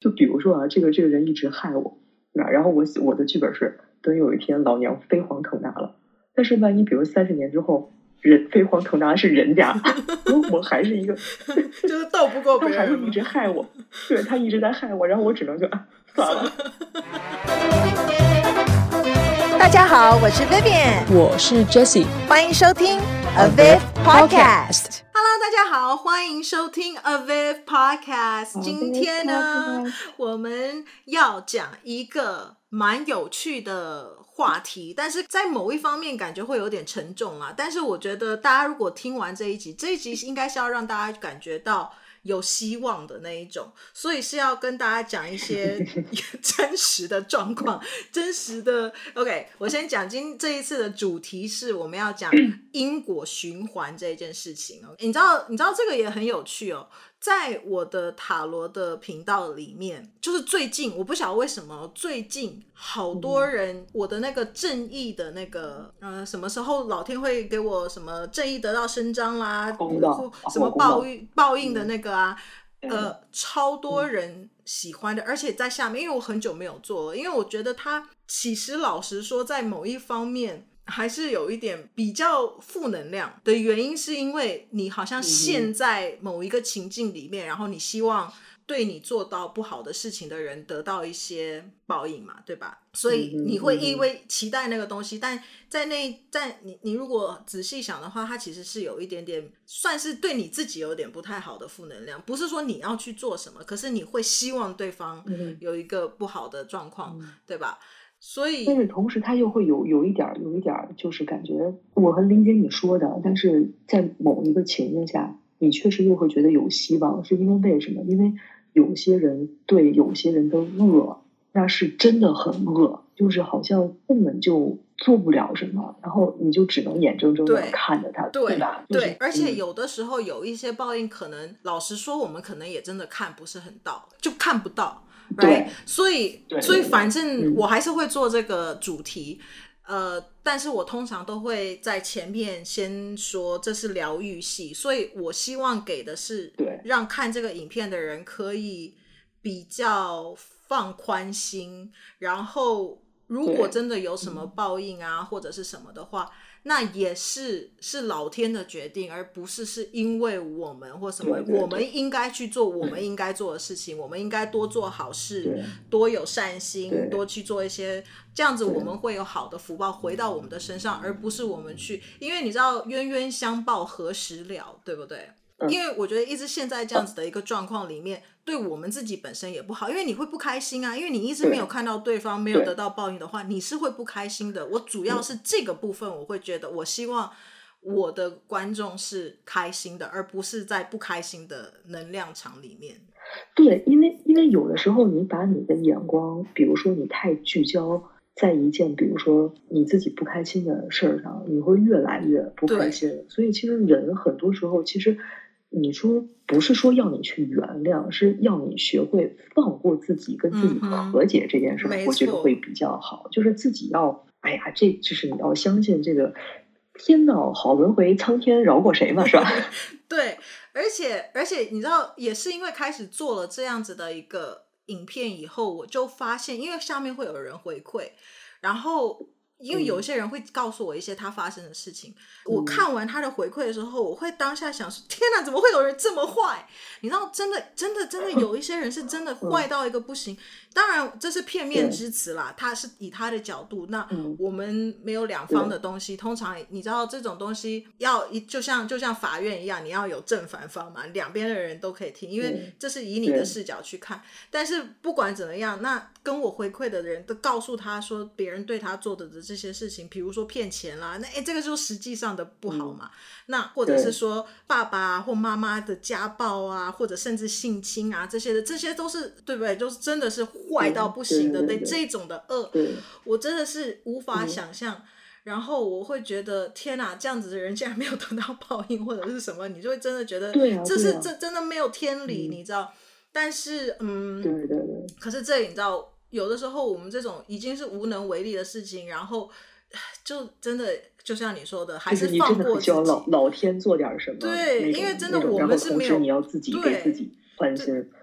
就比如说啊，这个这个人一直害我，对吧？然后我我的剧本是，等有一天老娘飞黄腾达了，但是万一比如三十年之后，人飞黄腾达是人家，我还是一个，就是斗不过别人，他还会一直害我，对，他一直在害我，然后我只能就啊，算了。大家好，我是 Vivian，我是 Jessie，欢迎收听 Aviv Podcast。Hello，大家好，欢迎收听 Aviv Podcast。今天呢，我们要讲一个蛮有趣的话题，但是在某一方面感觉会有点沉重啊。但是我觉得大家如果听完这一集，这一集应该是要让大家感觉到。有希望的那一种，所以是要跟大家讲一些 真实的状况，真实的。OK，我先讲今这一次的主题是我们要讲因果循环这件事情哦。你知道，你知道这个也很有趣哦。在我的塔罗的频道里面，就是最近我不晓得为什么最近好多人，我的那个正义的那个呃，什么时候老天会给我什么正义得到伸张啦，公道，什么报应报应的那个啊，呃，超多人喜欢的，而且在下面，因为我很久没有做了，因为我觉得他其实老实说，在某一方面。还是有一点比较负能量的原因，是因为你好像陷在某一个情境里面，然后你希望对你做到不好的事情的人得到一些报应嘛，对吧？所以你会因为期待那个东西，但在那在你你如果仔细想的话，它其实是有一点点算是对你自己有点不太好的负能量，不是说你要去做什么，可是你会希望对方有一个不好的状况，对吧？所以，但是同时，他又会有有一点儿，有一点儿，就是感觉我很理解你说的，但是在某一个情境下，你确实又会觉得有希望，是因为为什么？因为有些人对有些人的恶，那是真的很恶，就是好像根本就做不了什么，然后你就只能眼睁睁的看着他，对，对吧？对，就是、而且有的时候有一些报应，可能老实说，我们可能也真的看不是很到，就看不到。对，所以所以反正我还是会做这个主题，嗯、呃，但是我通常都会在前面先说这是疗愈系，所以我希望给的是让看这个影片的人可以比较放宽心，然后如果真的有什么报应啊或者是什么的话。那也是是老天的决定，而不是是因为我们或什么，对对对，我们应该去做我们应该做的事情，我们应该多做好事，多有善心，多去做一些这样子，我们会有好的福报回到我们的身上，而不是我们去，因为你知道冤冤相报何时了，对不对？因为我觉得一直现在这样子的一个状况里面，对我们自己本身也不好，因为你会不开心啊，因为你一直没有看到对方没有得到报应的话，你是会不开心的。我主要是这个部分，我会觉得我希望我的观众是开心的，而不是在不开心的能量场里面。对，因为因为有的时候你把你的眼光，比如说你太聚焦在一件，比如说你自己不开心的事儿上，你会越来越不开心。所以其实人很多时候其实。你说不是说要你去原谅，是要你学会放过自己，跟自己和解这件事，嗯、我觉得会比较好。就是自己要，哎呀，这就是你要相信这个天道好轮回，苍天饶过谁嘛，是吧？对，而且而且你知道，也是因为开始做了这样子的一个影片以后，我就发现，因为下面会有人回馈，然后。因为有一些人会告诉我一些他发生的事情，嗯、我看完他的回馈的时候，我会当下想说：天哪，怎么会有人这么坏？你知道，真的，真的，真的有一些人是真的坏到一个不行。当然，这是片面之词啦，他是以他的角度。那我们没有两方的东西，通常你知道这种东西要一就像就像法院一样，你要有正反方嘛，两边的人都可以听，因为这是以你的视角去看。但是不管怎么样，那跟我回馈的人都告诉他说，别人对他做的的。这些事情，比如说骗钱啦，那哎，这个就是实际上的不好嘛。嗯、那或者是说爸爸或妈妈的家暴啊，或者甚至性侵啊，这些的，这些都是对不对？就是真的是坏到不行的，那这种的恶，我真的是无法想象。嗯、然后我会觉得，天哪，这样子的人竟然没有得到报应，或者是什么，你就会真的觉得，这是这真的没有天理，嗯、你知道？但是，嗯，对对对。可是这里你知道？有的时候，我们这种已经是无能为力的事情，然后就真的就像你说的，还是放过自己，老老天做点什么。对，因为真的我们是没有，你要自己给自己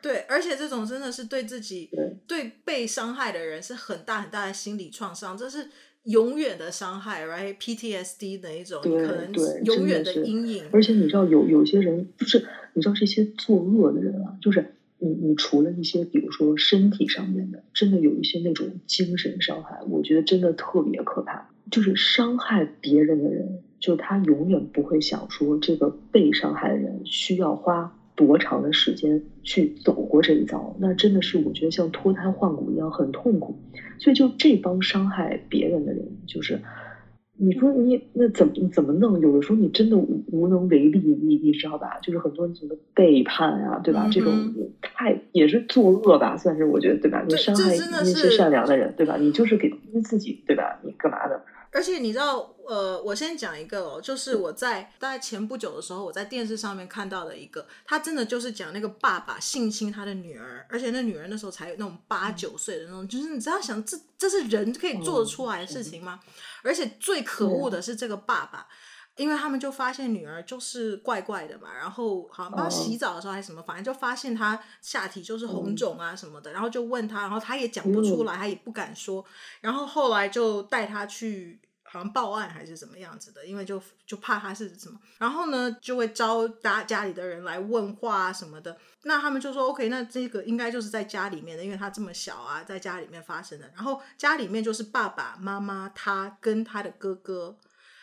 对，而且这种真的是对自己对对被伤害的人是很大很大的心理创伤，这是永远的伤害，right？PTSD 的一种，对可能对永远的阴影。而且你知道有有些人就是你知道这些作恶的人啊，就是你你除了一些比如说身体上面的，真的有一些那种精神伤害，我觉得真的特别可怕。就是伤害别人的人，就他永远不会想说这个被伤害的人需要花多长的时间去走过这一遭，那真的是我觉得像脱胎换骨一样很痛苦。所以就这帮伤害别人的人，就是你说你那怎么怎么弄？有的时候你真的无无能为力，你你知道吧？就是很多什么背叛啊，对吧？嗯、这种太也是作恶吧，算是我觉得对吧？你伤害那些善良的人，对吧？你就是给自己对吧？你干嘛的？而且你知道，呃，我先讲一个哦，就是我在大概前不久的时候，我在电视上面看到的一个，他真的就是讲那个爸爸性侵他的女儿，而且那女儿那时候才有那种八九岁的那种，就是你知道想这这是人可以做得出来的事情吗？而且最可恶的是这个爸爸，因为他们就发现女儿就是怪怪的嘛，然后好像不知道洗澡的时候还是什么，反正就发现她下体就是红肿啊什么的，然后就问他，然后他也讲不出来，他也不敢说，然后后来就带他去。好像报案还是怎么样子的，因为就就怕他是什么，然后呢就会招大家里的人来问话啊什么的。那他们就说 OK，那这个应该就是在家里面的，因为他这么小啊，在家里面发生的。然后家里面就是爸爸妈妈他跟他的哥哥。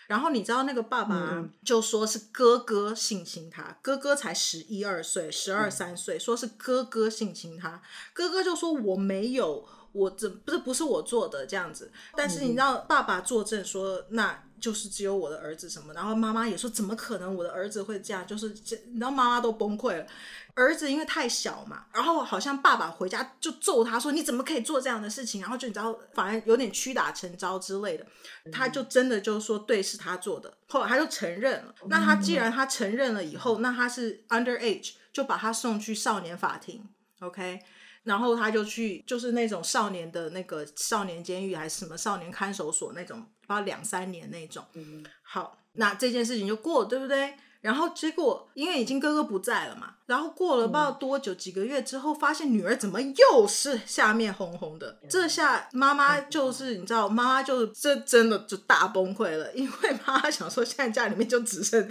然后你知道那个爸爸就说是哥哥性侵他，哥哥才十一二岁，十二三岁，说是哥哥性侵他，哥哥就说我没有。我这不是不是我做的这样子，但是你知道爸爸作证说那就是只有我的儿子什么，然后妈妈也说怎么可能我的儿子会这样，就是这你知道妈妈都崩溃了，儿子因为太小嘛，然后好像爸爸回家就揍他说你怎么可以做这样的事情，然后就你知道反而有点屈打成招之类的，他就真的就说对是他做的，后来他就承认了，那他既然他承认了以后，那他是 underage 就把他送去少年法庭，OK。然后他就去，就是那种少年的那个少年监狱，还是什么少年看守所那种，不知道两三年那种。嗯，好，那这件事情就过，对不对？然后结果，因为已经哥哥不在了嘛，然后过了不知道多久，几个月之后，发现女儿怎么又是下面红红的。这下妈妈就是你知道，妈妈就这真的就大崩溃了，因为妈妈想说，现在家里面就只剩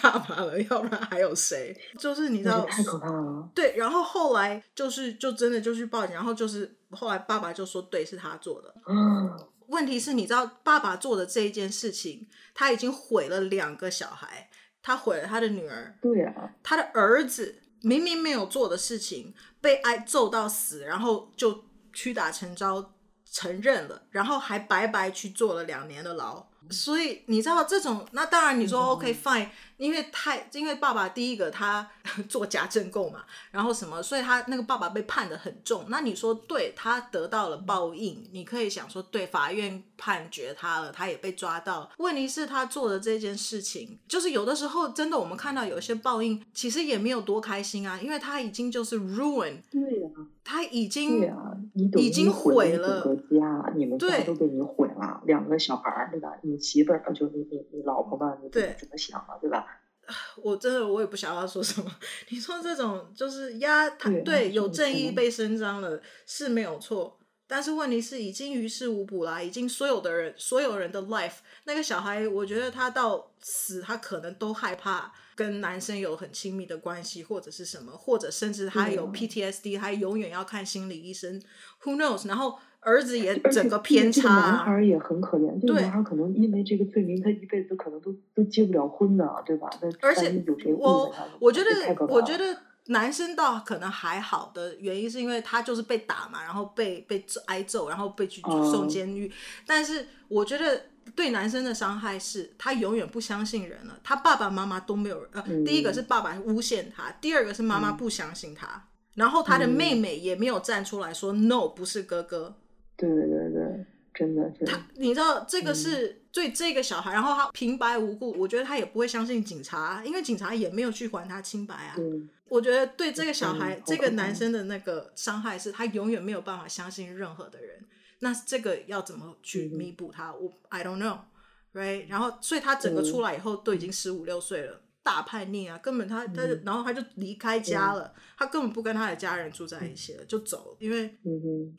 爸爸了，要不然还有谁？就是你知道，太可怕了。对，然后后来就是就真的就去报警，然后就是后来爸爸就说，对，是他做的。嗯，问题是，你知道爸爸做的这一件事情，他已经毁了两个小孩。他毁了他的女儿，对啊，他的儿子明明没有做的事情，被挨揍到死，然后就屈打成招承认了，然后还白白去坐了两年的牢。所以你知道这种，那当然你说 OK fine，因为太因为爸爸第一个他 做假证供嘛，然后什么，所以他那个爸爸被判得很重。那你说对他得到了报应，你可以想说对，法院判决他了，他也被抓到。问题是，他做的这件事情，就是有的时候真的我们看到有一些报应，其实也没有多开心啊，因为他已经就是 ruin，对呀、啊，他已经对啊，你已经毁了整个家，你们家都被你毁了，两个小孩儿，对吧？你媳妇儿就你你你老婆吧，你怎么怎么想啊，对吧？我真的我也不晓得要说什么。你说这种就是压他，对，对有正义被伸张了是没有错，但是问题是已经于事无补啦，已经所有的人所有人的 life，那个小孩，我觉得他到死他可能都害怕跟男生有很亲密的关系，或者是什么，或者甚至他有 PTSD，他永远要看心理医生，Who knows？然后。儿子也整个偏差，啊，男孩也很可怜。这个男孩可能因为这个罪名，他一辈子可能都都结不了婚的，对吧？而且我我觉得，我觉得男生倒可能还好的原因，是因为他就是被打嘛，然后被被挨揍，然后被去送监狱。嗯、但是我觉得对男生的伤害是，他永远不相信人了。他爸爸妈妈都没有呃，嗯、第一个是爸爸诬陷他，第二个是妈妈不相信他，嗯、然后他的妹妹也没有站出来说、嗯、no，不是哥哥。对对对，真的是他，你知道这个是对这个小孩，嗯、然后他平白无故，我觉得他也不会相信警察，因为警察也没有去还他清白啊。嗯、我觉得对这个小孩，嗯、这个男生的那个伤害是他永远没有办法相信任何的人。那这个要怎么去弥补他？嗯、我 I don't know，right？然后所以他整个出来以后都已经十五六岁了。大叛逆啊，根本他他然后他就离开家了，他根本不跟他的家人住在一起了，就走了，因为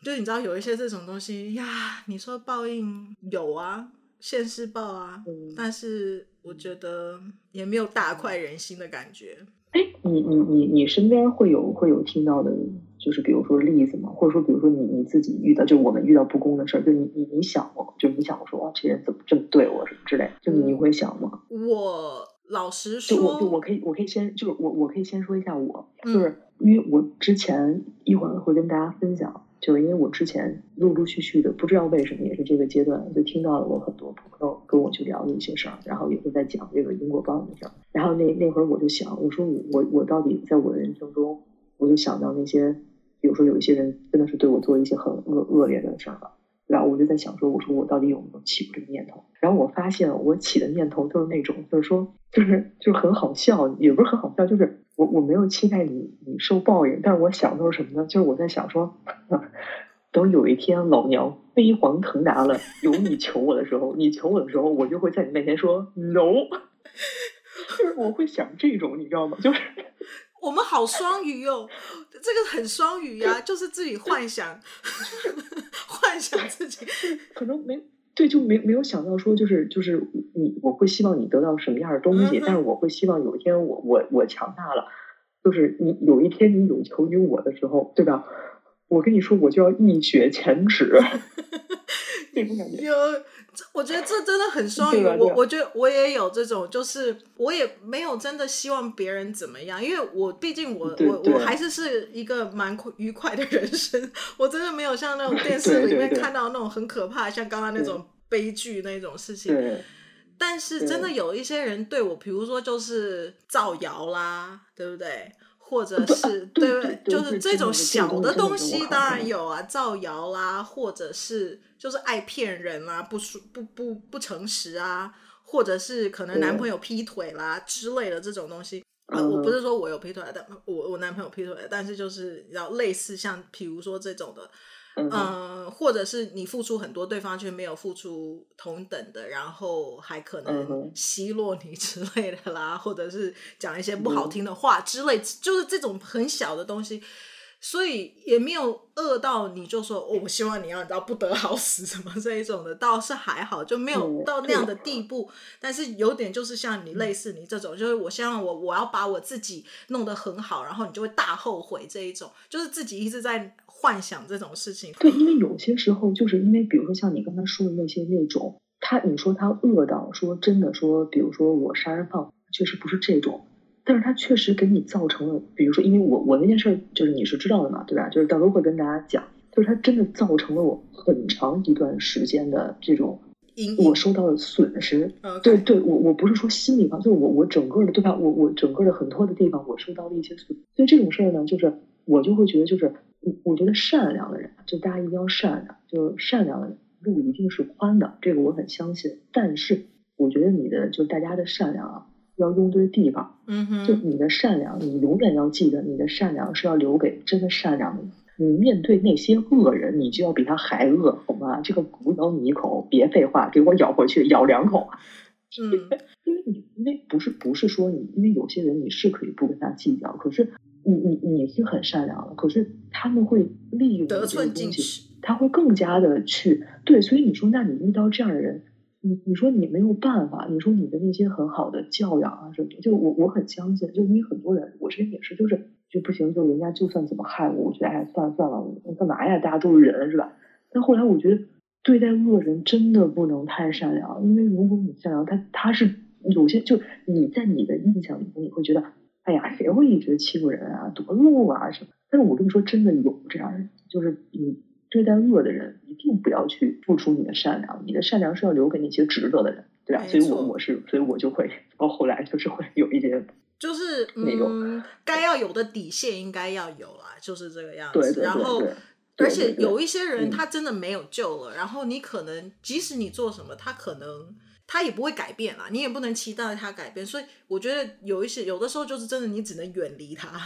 就你知道有一些这种东西呀，你说报应有啊，现世报啊，嗯、但是我觉得也没有大快人心的感觉。哎，你你你你身边会有会有听到的，就是比如说例子嘛？或者说，比如说你你自己遇到，就我们遇到不公的事儿，就你你你想过，就你想过说，哇，这人怎么这么对我什么之类，就你会想吗？我老实说，就我就我可以我可以先就是我我可以先说一下我，就是因为我之前一会儿会跟大家分享。就是因为我之前陆陆续续的不知道为什么也是这个阶段，就听到了我很多朋友跟我去聊的一些事儿，然后也会在讲这个因果报应的事儿。然后那那会儿我就想，我说我我我到底在我的人生中，我就想到那些，比如说有一些人真的是对我做一些很恶恶劣的事儿了，然后我就在想说，我说我到底有没有起过这个念头？然后我发现我起的念头都是那种，就是说，就是就是很好笑，也不是很好笑，就是。我我没有期待你你受报应，但是我想的是什么呢？就是我在想说，等有一天老娘飞黄腾达了，有你求我的时候，你求我的时候，我就会在你面前说 no，就是我会想这种，你知道吗？就是我们好双鱼哦，这个很双鱼呀、啊，就是自己幻想，幻想自己，可能没。对，就没没有想到说，就是就是你，我会希望你得到什么样的东西，嗯、但是我会希望有一天我我我强大了，就是你有一天你有求于我的时候，对吧？我跟你说，我就要一雪前耻，那种感觉。有，我觉得这真的很 双鱼。我我觉得我也有这种，就是我也没有真的希望别人怎么样，因为我毕竟我我我还是是一个蛮愉快的人生，我真的没有像那种 电视里面看到那种很可怕，像刚刚那种悲剧那种事情。但是真的有一些人对我，比如说就是造谣啦，对不对？或者 是对？就是这种小的东西当然有啊，造谣啦，或者是就是爱骗人啦，不说不不不诚实啊，或者是可能男朋友劈腿啦之类的这种东西。啊，我不是说我有劈腿，但我我男朋友劈腿，但是就是要类似像比如说这种的。嗯、呃，或者是你付出很多，对方却没有付出同等的，然后还可能奚落你 之类的啦，或者是讲一些不好听的话之类，就是这种很小的东西，所以也没有饿到你就说，哦，我希望你要到不得好死什么这一种的，倒是还好，就没有到那样的地步。但是有点就是像你类似你这种，就是我希望我我要把我自己弄得很好，然后你就会大后悔这一种，就是自己一直在。幻想这种事情，对，因为有些时候就是因为，比如说像你刚才说的那些那种，他你说他饿到说真的说，比如说我杀人放火，确实不是这种，但是他确实给你造成了，比如说因为我我那件事就是你是知道的嘛，对吧？就是到时候会跟大家讲，就是他真的造成了我很长一段时间的这种，我受到了损失。对对，我我不是说心理方，就是我我整个的对吧？我我整个的很多的地方我受到了一些损，所以这种事儿呢，就是我就会觉得就是。我觉得善良的人，就大家一定要善良，就是善良的人路一定是宽的，这个我很相信。但是我觉得你的就是大家的善良啊，要用对地方。嗯哼，就你的善良，你永远要记得，你的善良是要留给真的善良的人。你面对那些恶人，你就要比他还恶，好吗？这个狗咬你一口，别废话，给我咬回去，咬两口啊！嗯，因为你因为不是不是说你，因为有些人你是可以不跟他计较，可是。你你你是很善良的，可是他们会利用这个东西，他会更加的去对，所以你说，那你遇到这样的人，你你说你没有办法，你说你的那些很好的教养啊什么，就我我很相信，就因为很多人，我这边也是，就是就不行，就人家就算怎么害我，我觉得哎算了算了，我干嘛呀？大家都是人是吧？但后来我觉得对待恶人真的不能太善良，因为如果你善良，他他是有些就你在你的印象里，你会觉得。哎呀，谁会一直欺负人啊？多恶啊什么？但是我跟你说，真的有这样人，就是你对待恶的人，一定不要去付出你的善良，你的善良是要留给那些值得的人，对吧？所以我我是，所以我就会到后来就是会有一些，就是那种该要有的底线应该要有啊，就是这个样子。对对对对，然后，而且有一些人他真的没有救了，然后你可能即使你做什么，他可能。他也不会改变啦，你也不能期待他改变，所以我觉得有一些有的时候就是真的，你只能远离他，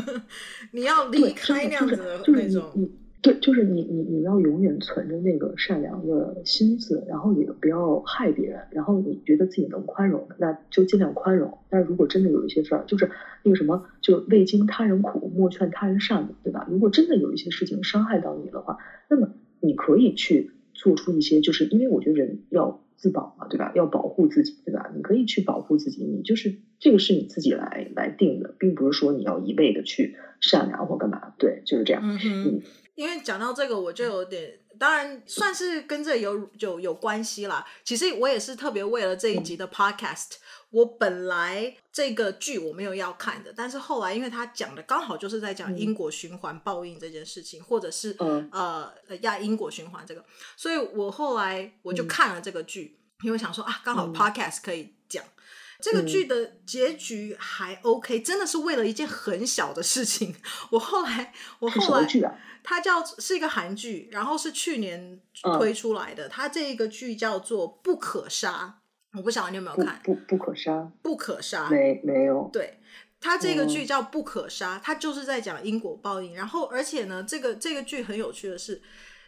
你要离开那样子的那种。你对，就是你你你要永远存着那个善良的心思，然后也不要害别人，然后你觉得自己能宽容的，那就尽量宽容。但是如果真的有一些事儿，就是那个什么，就未经他人苦，莫劝他人善，对吧？如果真的有一些事情伤害到你的话，那么你可以去做出一些，就是因为我觉得人要自保嘛，对吧？要保护自己，对吧？你可以去保护自己，你就是这个是你自己来来定的，并不是说你要一味的去善良或干嘛，对，就是这样。嗯。嗯因为讲到这个，我就有点，当然算是跟这有有有关系啦。其实我也是特别为了这一集的 podcast，我本来这个剧我没有要看的，但是后来因为他讲的刚好就是在讲因果循环报应这件事情，或者是呃亚因果循环这个，所以我后来我就看了这个剧，因为想说啊，刚好 podcast 可以讲。这个剧的结局还 OK，真的是为了一件很小的事情。我后来，我后来，它叫是一个韩剧，然后是去年推出来的。它这一个剧叫做《不可杀》，我不晓得你有没有看？不，不可杀，不可杀，没没有。对，它这个剧叫《不可杀》，它就是在讲因果报应。然后，而且呢，这个这个剧很有趣的是。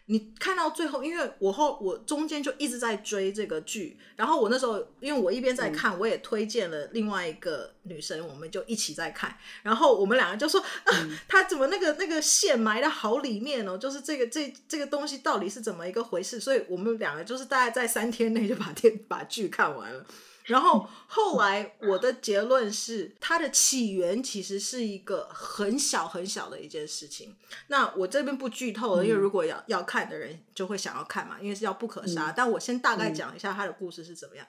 你看到最后，因为我后我中间就一直在追这个剧，然后我那时候因为我一边在看，我也推荐了另外一个女生，我们就一起在看，然后我们两个就说啊，他怎么那个那个线埋的好里面哦，就是这个这这个东西到底是怎么一个回事？所以我们两个就是大概在三天内就把电把剧看完了。然后后来我的结论是，它的起源其实是一个很小很小的一件事情。那我这边不剧透了，因为如果要要看的人就会想要看嘛，因为是叫不可杀。但我先大概讲一下它的故事是怎么样。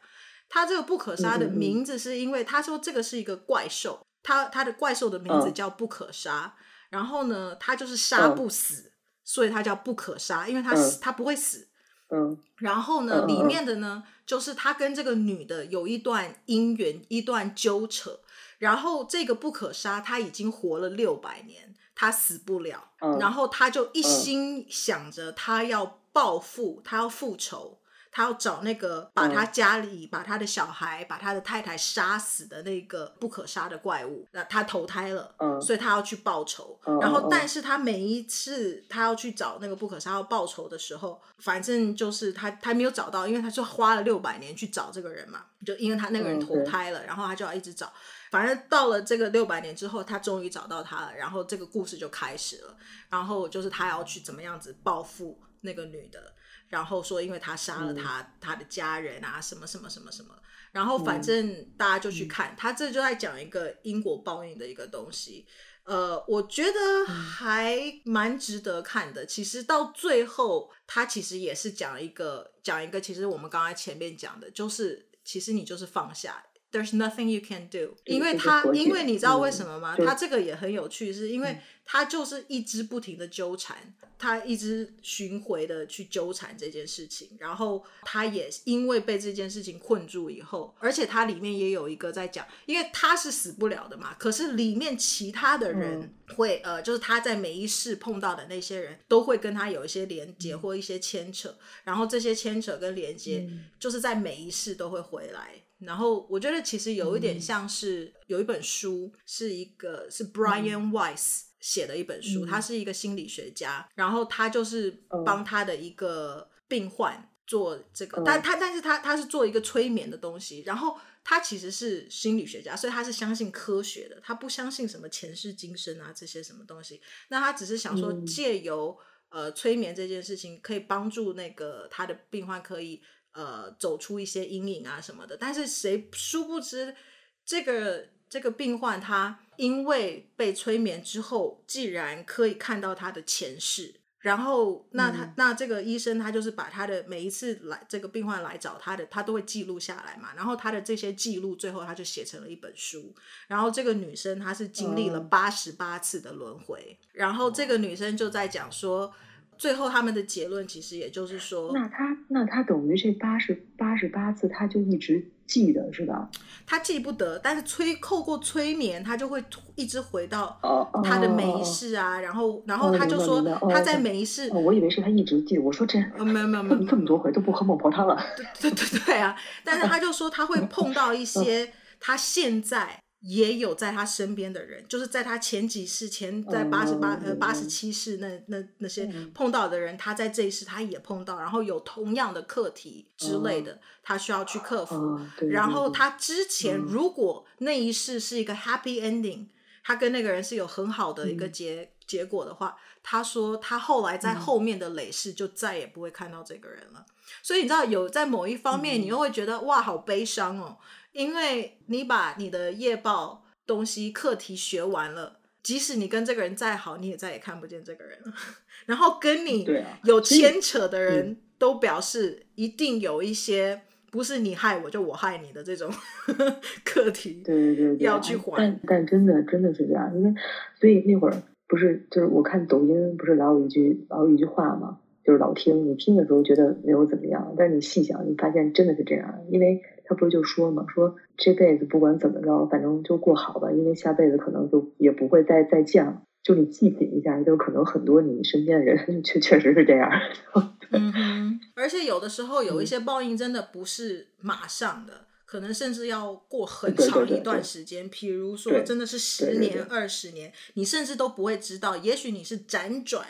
它这个不可杀的名字是因为他说这个是一个怪兽，它它的怪兽的名字叫不可杀。然后呢，它就是杀不死，所以它叫不可杀，因为它死它不会死。嗯，然后呢，里面的呢，就是他跟这个女的有一段姻缘，一段纠扯。然后这个不可杀，他已经活了六百年，他死不了。然后他就一心想着他要报复，他要复仇。他要找那个把他家里、把他的小孩、把他的太太杀死的那个不可杀的怪物，那他投胎了，所以他要去报仇。然后，但是他每一次他要去找那个不可杀要报仇的时候，反正就是他他没有找到，因为他就花了六百年去找这个人嘛，就因为他那个人投胎了，然后他就要一直找。反正到了这个六百年之后，他终于找到他了，然后这个故事就开始了。然后就是他要去怎么样子报复那个女的。然后说，因为他杀了他、嗯、他的家人啊，什么什么什么什么，然后反正大家就去看，嗯、他这就在讲一个因果报应的一个东西。呃，我觉得还蛮值得看的。其实到最后，他其实也是讲一个讲一个，其实我们刚才前面讲的，就是其实你就是放下。There's nothing you can do，因为他，因为你知道为什么吗？他这个也很有趣，是因为他就是一直不停的纠缠，他一直巡回的去纠缠这件事情，然后他也因为被这件事情困住以后，而且他里面也有一个在讲，因为他是死不了的嘛，可是里面其他的人会呃，就是他在每一世碰到的那些人都会跟他有一些连接或一些牵扯，然后这些牵扯跟连接就是在每一世都会回来。然后我觉得其实有一点像是有一本书，是一个是 Brian Weiss 写的一本书，他是一个心理学家，然后他就是帮他的一个病患做这个，但他但是他他是做一个催眠的东西，然后他其实是心理学家，所以他是相信科学的，他不相信什么前世今生啊这些什么东西，那他只是想说借由呃催眠这件事情，可以帮助那个他的病患可以。呃，走出一些阴影啊什么的，但是谁殊不知，这个这个病患他因为被催眠之后，既然可以看到他的前世，然后那他、嗯、那这个医生他就是把他的每一次来这个病患来找他的，他都会记录下来嘛，然后他的这些记录最后他就写成了一本书，然后这个女生她是经历了八十八次的轮回，嗯、然后这个女生就在讲说。最后他们的结论其实也就是说，那他那他等于这八十八十八次，他就一直记得是吧？他记不得，但是催透过催眠，他就会一直回到他的每一世啊。然后然后他就说他在每一世，我以为是他一直记。我说这没有没有没有 这么多回都不喝孟婆汤了。对对对对啊！但是他就说他会碰到一些 他现在也有在他身边的人，就是在他前几世前在八十八呃八十七世那那那些碰到的人，他在这一世他也碰到，然后有同样的课题之类的，他需要去克服。然后他之前如果那一世是一个 happy ending，他跟那个人是有很好的一个结结果的话，他说他后来在后面的累世就再也不会看到这个人了。所以你知道有在某一方面，你又会觉得哇，好悲伤哦。因为你把你的业报东西课题学完了，即使你跟这个人再好，你也再也看不见这个人了。然后跟你有牵扯的人都表示，一定有一些不是你害我就我害你的这种 课题，对对对，要去还。但但真的真的是这样，因为所以那会儿不是就是我看抖音不是老有一句老有一句话吗？就是老听你听的时候觉得没有怎么样，但是你细想，你发现真的是这样，因为他不是就说嘛，说这辈子不管怎么着，反正就过好吧，因为下辈子可能就也不会再再见了。就你记品一下，就可能很多你身边的人 确确实是这样。嗯，而且有的时候有一些报应真的不是马上的，嗯、可能甚至要过很长一段时间，比如说真的是十年、二十年，你甚至都不会知道，也许你是辗转。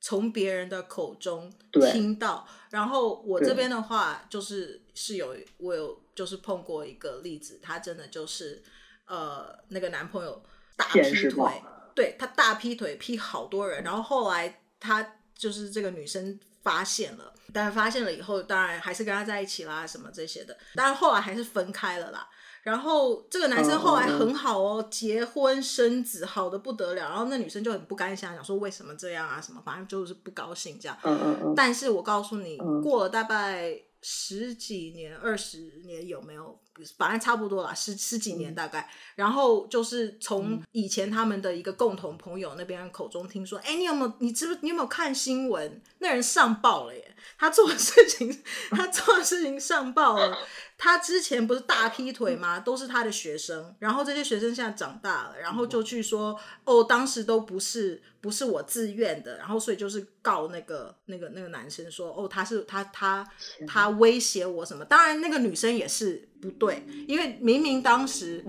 从别人的口中听到，然后我这边的话就是是有我有就是碰过一个例子，他真的就是呃那个男朋友大劈腿，对，他大劈腿劈好多人，然后后来他就是这个女生发现了，但是发现了以后，当然还是跟他在一起啦，什么这些的，当然后来还是分开了啦。然后这个男生后来很好哦，嗯、结婚生子，好的不得了。然后那女生就很不甘心，想说为什么这样啊？什么，反正就是不高兴这样。嗯嗯嗯。但是我告诉你，嗯、过了大概十几年、二十年，有没有？反正差不多啦，十十几年大概。嗯、然后就是从以前他们的一个共同朋友那边口中听说，哎、嗯，你有没有？你知不？你有没有看新闻？那人上报了耶，他做的事情，他做的事情上报了。他之前不是大劈腿吗？都是他的学生，然后这些学生现在长大了，然后就去说哦，当时都不是不是我自愿的，然后所以就是告那个那个那个男生说哦，他是他他他威胁我什么？当然那个女生也是不对，因为明明当时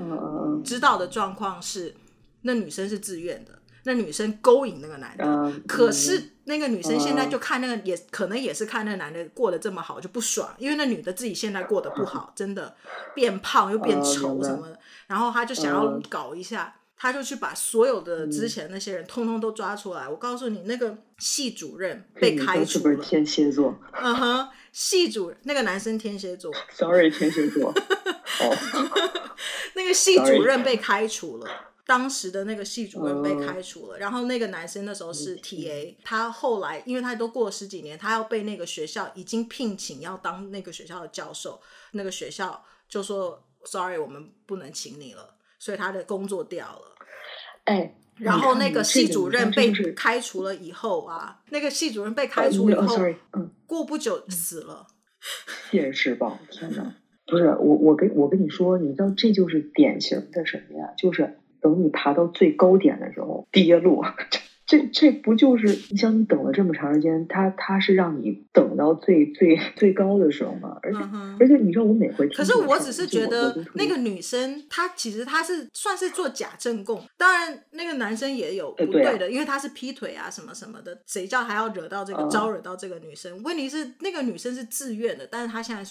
知道的状况是那女生是自愿的。那女生勾引那个男的，嗯、可是那个女生现在就看那个也，可能也是看那个男的过得这么好就不爽，因为那女的自己现在过得不好，真的变胖又变丑什么的，嗯、然后她就想要搞一下，嗯、他就去把所有的之前那些人通通都抓出来。嗯、我告诉你，那个系主任被开除了。是不是天蝎座？嗯哼，系主任那个男生天蝎座。Sorry，天蝎座。哦，那个系主任被开除了。当时的那个系主任被开除了，uh, 然后那个男生那时候是 TA，他后来因为他都过了十几年，他要被那个学校已经聘请要当那个学校的教授，那个学校就说 sorry，我们不能请你了，所以他的工作掉了。哎，然后那个系主任被开除了以后啊，那个系主任被开除以后，嗯，过不久死了。现实报，天哪！不是我，我跟我跟你说，你知道这就是典型的什么呀？就是。等你爬到最高点的时候，跌落。这这不就是你想你等了这么长时间，他他是让你等到最最最高的时候吗？而且、uh. 而且你知道我每回听，可是我只是觉得那个女生她其实她是算是做假证供，当然那个男生也有不对的，欸对啊、因为他是劈腿啊什么什么的，谁叫他要惹到这个、uh. 招惹到这个女生？问题是那个女生是自愿的，但是她现在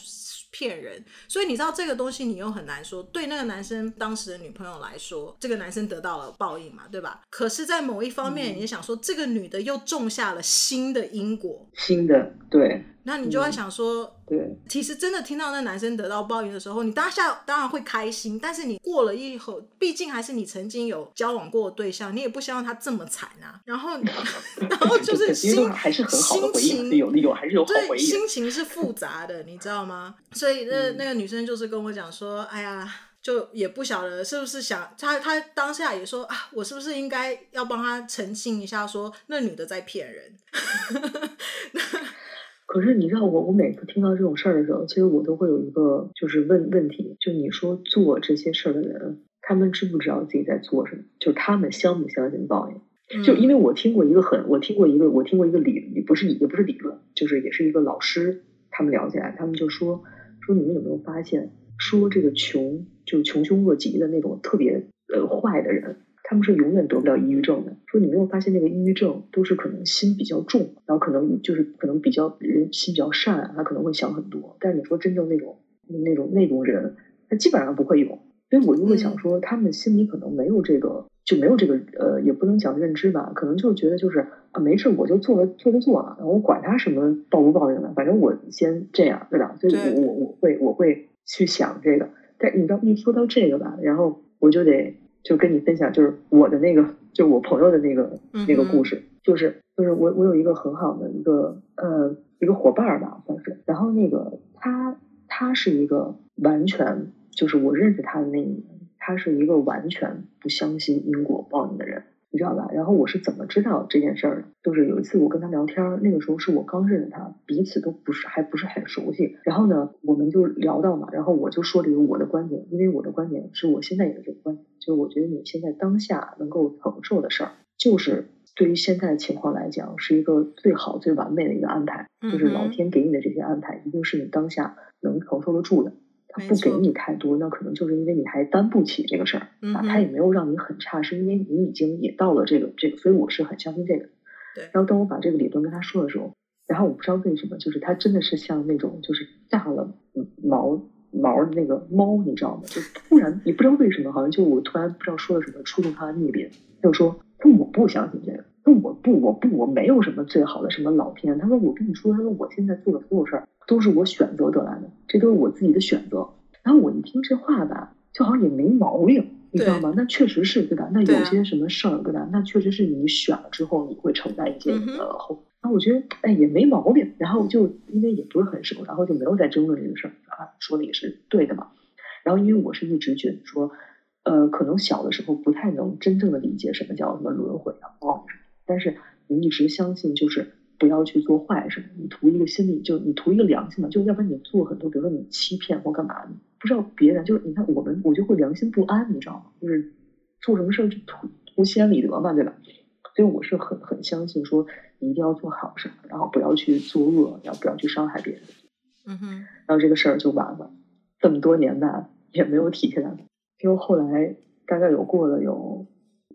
骗人，所以你知道这个东西你又很难说。对那个男生当时的女朋友来说，这个男生得到了报应嘛，对吧？可是，在某一方面，你、嗯。想说这个女的又种下了新的因果，新的对，那你就会想说，嗯、对，其实真的听到那男生得到报应的时候，你当下当然会开心，但是你过了以后，毕竟还是你曾经有交往过的对象，你也不希望他这么惨啊。然后，然后就是 心还是很好的回忆，心情有有还是有好回忆，对，心情是复杂的，你知道吗？所以那那个女生就是跟我讲说，哎呀。就也不晓得是不是想他，他当下也说啊，我是不是应该要帮他澄清一下说，说那女的在骗人。可是你知道我，我每次听到这种事儿的时候，其实我都会有一个就是问问题，就你说做这些事儿的人，他们知不知道自己在做什么？就他们相不相信报应？嗯、就因为我听过一个很，我听过一个，我听过一个理，也不是也不是理论，就是也是一个老师，他们聊起来，他们就说说你们有没有发现？说这个穷就穷凶恶极的那种特别呃坏的人，他们是永远得不了抑郁症的。说你没有发现那个抑郁症都是可能心比较重，然后可能就是可能比较人心比较善，他可能会想很多。但是你说真正那种那种那种人，他基本上不会有。所以我就会想说，他们心里可能没有这个，就没有这个，呃，也不能讲认知吧，可能就觉得就是啊，没事，我就做了，做就做了，然后我管他什么报不报应的，反正我先这样，对吧？所以我我我会我会去想这个。但你知道一说到这个吧，然后我就得就跟你分享，就是我的那个，就我朋友的那个那个故事，就是就是我我有一个很好的一个呃一个伙伴吧，算是，然后那个他他是一个完全。就是我认识他的那一年，他是一个完全不相信因果报应的人，你知道吧？然后我是怎么知道这件事儿的？就是有一次我跟他聊天，那个时候是我刚认识他，彼此都不是还不是很熟悉。然后呢，我们就聊到嘛，然后我就说了一个我的观点，因为我的观点是我现在也是这个观点，就是我觉得你现在当下能够承受的事儿，就是对于现在的情况来讲，是一个最好最完美的一个安排，就是老天给你的这些安排，一定是你当下能承受得住的。他不给你太多，那可能就是因为你还担不起这个事儿啊。他也没有让你很差，是因为你已经也到了这个这个，所以我是很相信这个。对。然后当我把这个理论跟他说的时候，然后我不知道为什么，就是他真的是像那种就是炸了毛毛的那个猫，你知道吗？就突然你不知道为什么，好像就我突然不知道说了什么触动他的逆鳞，他就说：“他说我不相信这个，他说我不我不我没有什么最好的什么老天。”他说：“我跟你说，他说我现在做的所有事儿。”都是我选择得来的，这都是我自己的选择。然后我一听这话吧，就好像也没毛病，你知道吗？那确实是对吧？那有些什么事儿对吧？那确实是你选了之后，你会承担一些呃后。然后我觉得哎也没毛病。然后就因为也不是很熟，然后就没有再争论这个事儿啊，说的也是对的嘛。然后因为我是一直觉得说，呃，可能小的时候不太能真正的理解什么叫什么轮回啊，哦，但是你一直相信就是。不要去做坏事，你图一个心理，就你图一个良心嘛，就要不然你做很多，比如说你欺骗或干嘛，你不知道别人，就是你看我们，我就会良心不安，你知道吗？就是做什么事儿就图图心安理得嘛，对吧？所以我是很很相信说，你一定要做好事，然后不要去作恶，然后不要去伤害别人。嗯哼，然后这个事儿就完了，这么多年吧也没有体现来，因为后来大概有过了有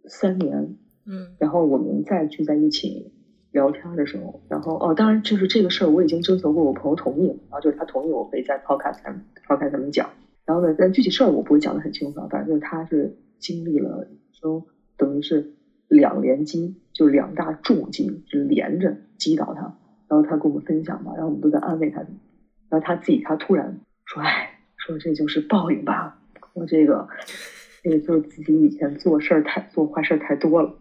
三年，嗯，然后我们再聚在一起。聊天的时候，然后哦，当然就是这个事儿，我已经征求过我朋友同意了，然后就是他同意我可以在 podcast 上 podcast 上面讲。然后呢，但具体事儿我不会讲的很清楚，反正就是他是经历了，就等于是两连击，就两大重击，就连着击倒他。然后他跟我们分享嘛，然后我们都在安慰他。然后他自己他突然说：“哎，说这就是报应吧。我这个，那个就是自己以前做事儿太做坏事儿太多了。”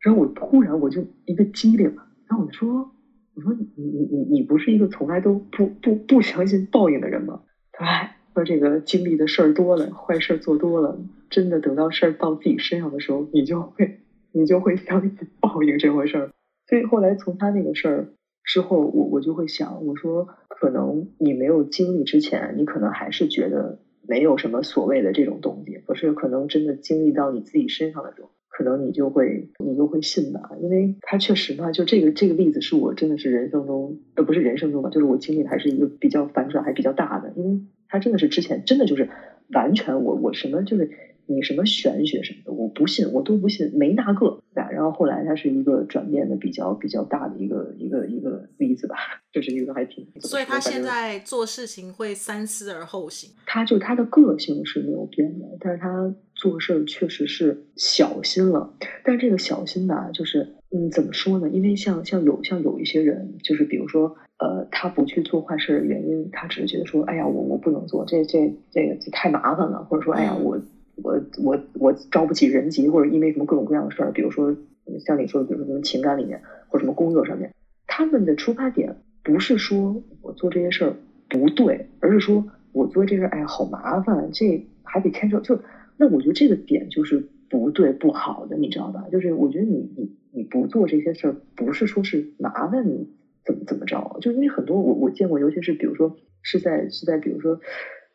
然后我突然我就一个机灵。然后我说：“我说你你你你不是一个从来都不不不相信报应的人吗？他，说这个经历的事儿多了，坏事做多了，真的等到事儿到自己身上的时候，你就会你就会相信报应这回事儿。所以后来从他那个事儿之后，我我就会想，我说可能你没有经历之前，你可能还是觉得没有什么所谓的这种东西，可是可能真的经历到你自己身上的时候。”可能你就会你就会信吧，因为他确实嘛，就这个这个例子是我真的是人生中呃不是人生中吧，就是我经历的还是一个比较反转还比较大的，因为他真的是之前真的就是完全我我什么就是。你什么玄学什么的，我不信，我都不信，没那个。然后后来他是一个转变的比较比较大的一个一个一个例子吧，就是一个还挺。所以他现在做事情会三思而后行。他就他的个性是没有变的，但是他做事确实是小心了。但这个小心吧，就是嗯，怎么说呢？因为像像有像有一些人，就是比如说呃，他不去做坏事的原因，他只是觉得说，哎呀，我我不能做，这这这个这太麻烦了，或者说，哎呀，我。我我我招不起人急，或者因为什么各种各样的事儿，比如说像你说的，比如说什么情感里面，或者什么工作上面，他们的出发点不是说我做这些事儿不对，而是说我做这事儿，哎呀好麻烦，这还得牵扯，就那我觉得这个点就是不对不好的，你知道吧？就是我觉得你你你不做这些事儿，不是说是麻烦你怎么怎么着，就因为很多我我见过，尤其是比如说是在是在比如说。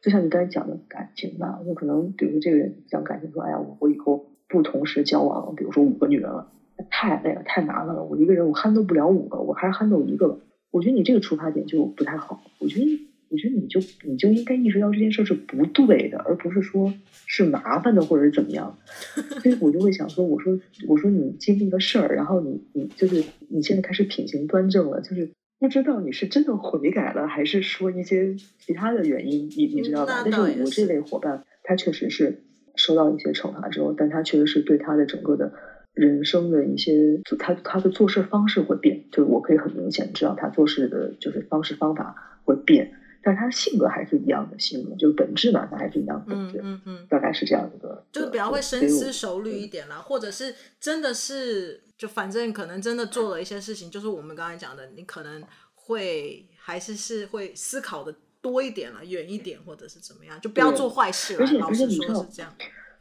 就像你刚才讲的感情吧，就可能比如说这个人讲感情说，哎呀，我我以后不同时交往，比如说五个女人了，太累了，太麻烦了，我一个人我撼动不了五个，我还是撼动一个吧。我觉得你这个出发点就不太好。我觉得我觉得你就你就应该意识到这件事是不对的，而不是说是麻烦的或者是怎么样。所以我就会想说，我说我说你经历了事儿，然后你你就是你现在开始品行端正了，就是不知道你是真的悔改了，还是说一些其他的原因，你你知道吧？但是我这类伙伴，他确实是受到一些惩罚之后，但他确实是对他的整个的人生的一些，他他的做事方式会变，就是我可以很明显知道他做事的就是方式方法会变。但是他性格还是一样的性格，就是本质嘛，他还是一样的本质。嗯嗯，大概是这样一个，就是比较会深思熟虑一点啦，或者是真的是就反正可能真的做了一些事情，就是我们刚才讲的，你可能会还是是会思考的多一点了，远一点，或者是怎么样，就不要做坏事了。而且而且你知道是这样，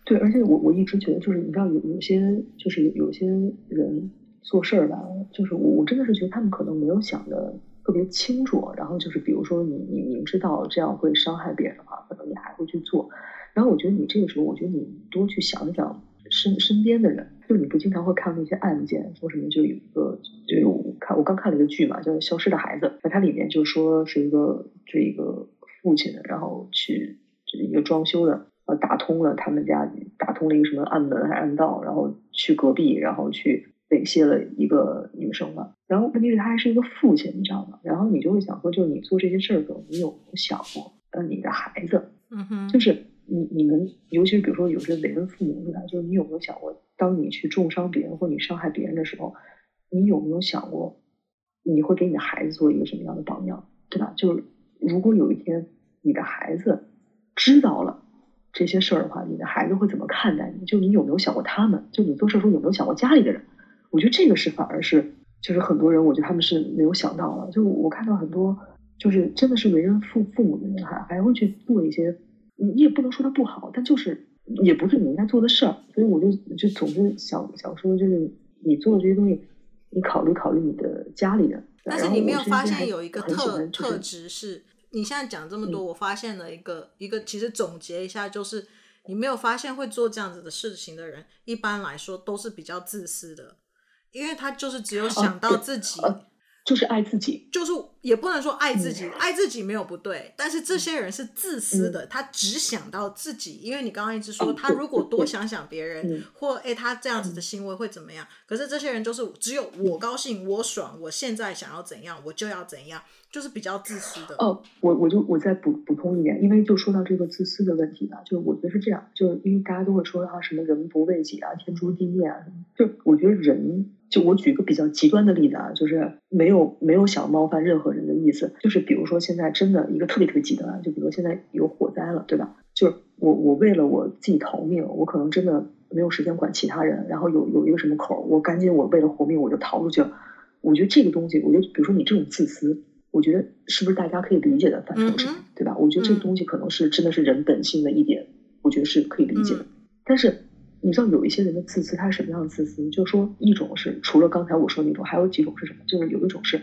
对，而且我我一直觉得，就是你知道有有些就是有有些人做事儿吧，就是我我真的是觉得他们可能没有想的。特别清楚，然后就是比如说你你明知道这样会伤害别人的话，可能你还会去做。然后我觉得你这个时候，我觉得你多去想一想身身边的人，就你不经常会看那些案件，说什么就有一个就我看我刚看了一个剧嘛，叫《消失的孩子》，那它里面就说是一个这一个父亲，然后去这一个装修的，呃打通了他们家打通了一个什么暗门还暗道，然后去隔壁，然后去。猥亵了一个女生嘛，然后问题是他还是一个父亲，你知道吗？然后你就会想说，就是你做这些事儿的时候，你有没有想过，呃，你的孩子，嗯哼，就是你你们，尤其是比如说有些为人父母对吧？就是你有没有想过，当你去重伤别人或你伤害别人的时候，你有没有想过，你会给你的孩子做一个什么样的榜样，对吧？就是如果有一天你的孩子知道了这些事儿的话，你的孩子会怎么看待你？就你有没有想过他们？就你做事的时候有没有想过家里的人？我觉得这个是反而是，就是很多人，我觉得他们是没有想到的。就我看到很多，就是真的是为人父父母的人，还还会去做一些，你你也不能说他不好，但就是也不是你应该做的事儿。所以我就就总是想想说，就是你做的这些东西，你考虑考虑你的家里人。但是你没有发现有一个特特质是，你现在讲这么多，我发现了一个一个，其实总结一下就是，你没有发现会做这样子的事情的人，一般来说都是比较自私的。因为他就是只有想到自己，啊、就是爱自己，就是也不能说爱自己，嗯、爱自己没有不对，但是这些人是自私的，嗯、他只想到自己。因为你刚刚一直说，他如果多想想别人，嗯、或哎他这样子的行为会怎么样？嗯、可是这些人就是只有我高兴，我爽，我现在想要怎样，我就要怎样，就是比较自私的。哦，我我就我再补补充一点，因为就说到这个自私的问题吧，就是我觉得是这样，就因为大家都会说啊什么人不为己啊，天诛地灭啊，就我觉得人。就我举一个比较极端的例子啊，就是没有没有想冒犯任何人的意思，就是比如说现在真的一个特别特别极端，就比如现在有火灾了，对吧？就是我我为了我自己逃命，我可能真的没有时间管其他人，然后有有一个什么口，我赶紧我为了活命我就逃出去了。我觉得这个东西，我觉得比如说你这种自私，我觉得是不是大家可以理解的范畴之内，对吧？我觉得这个东西可能是真的是人本性的一点，我觉得是可以理解的，但是。你知道有一些人的自私，他是什么样的自私？就是说，一种是除了刚才我说的那种，还有几种是什么？就是有一种是，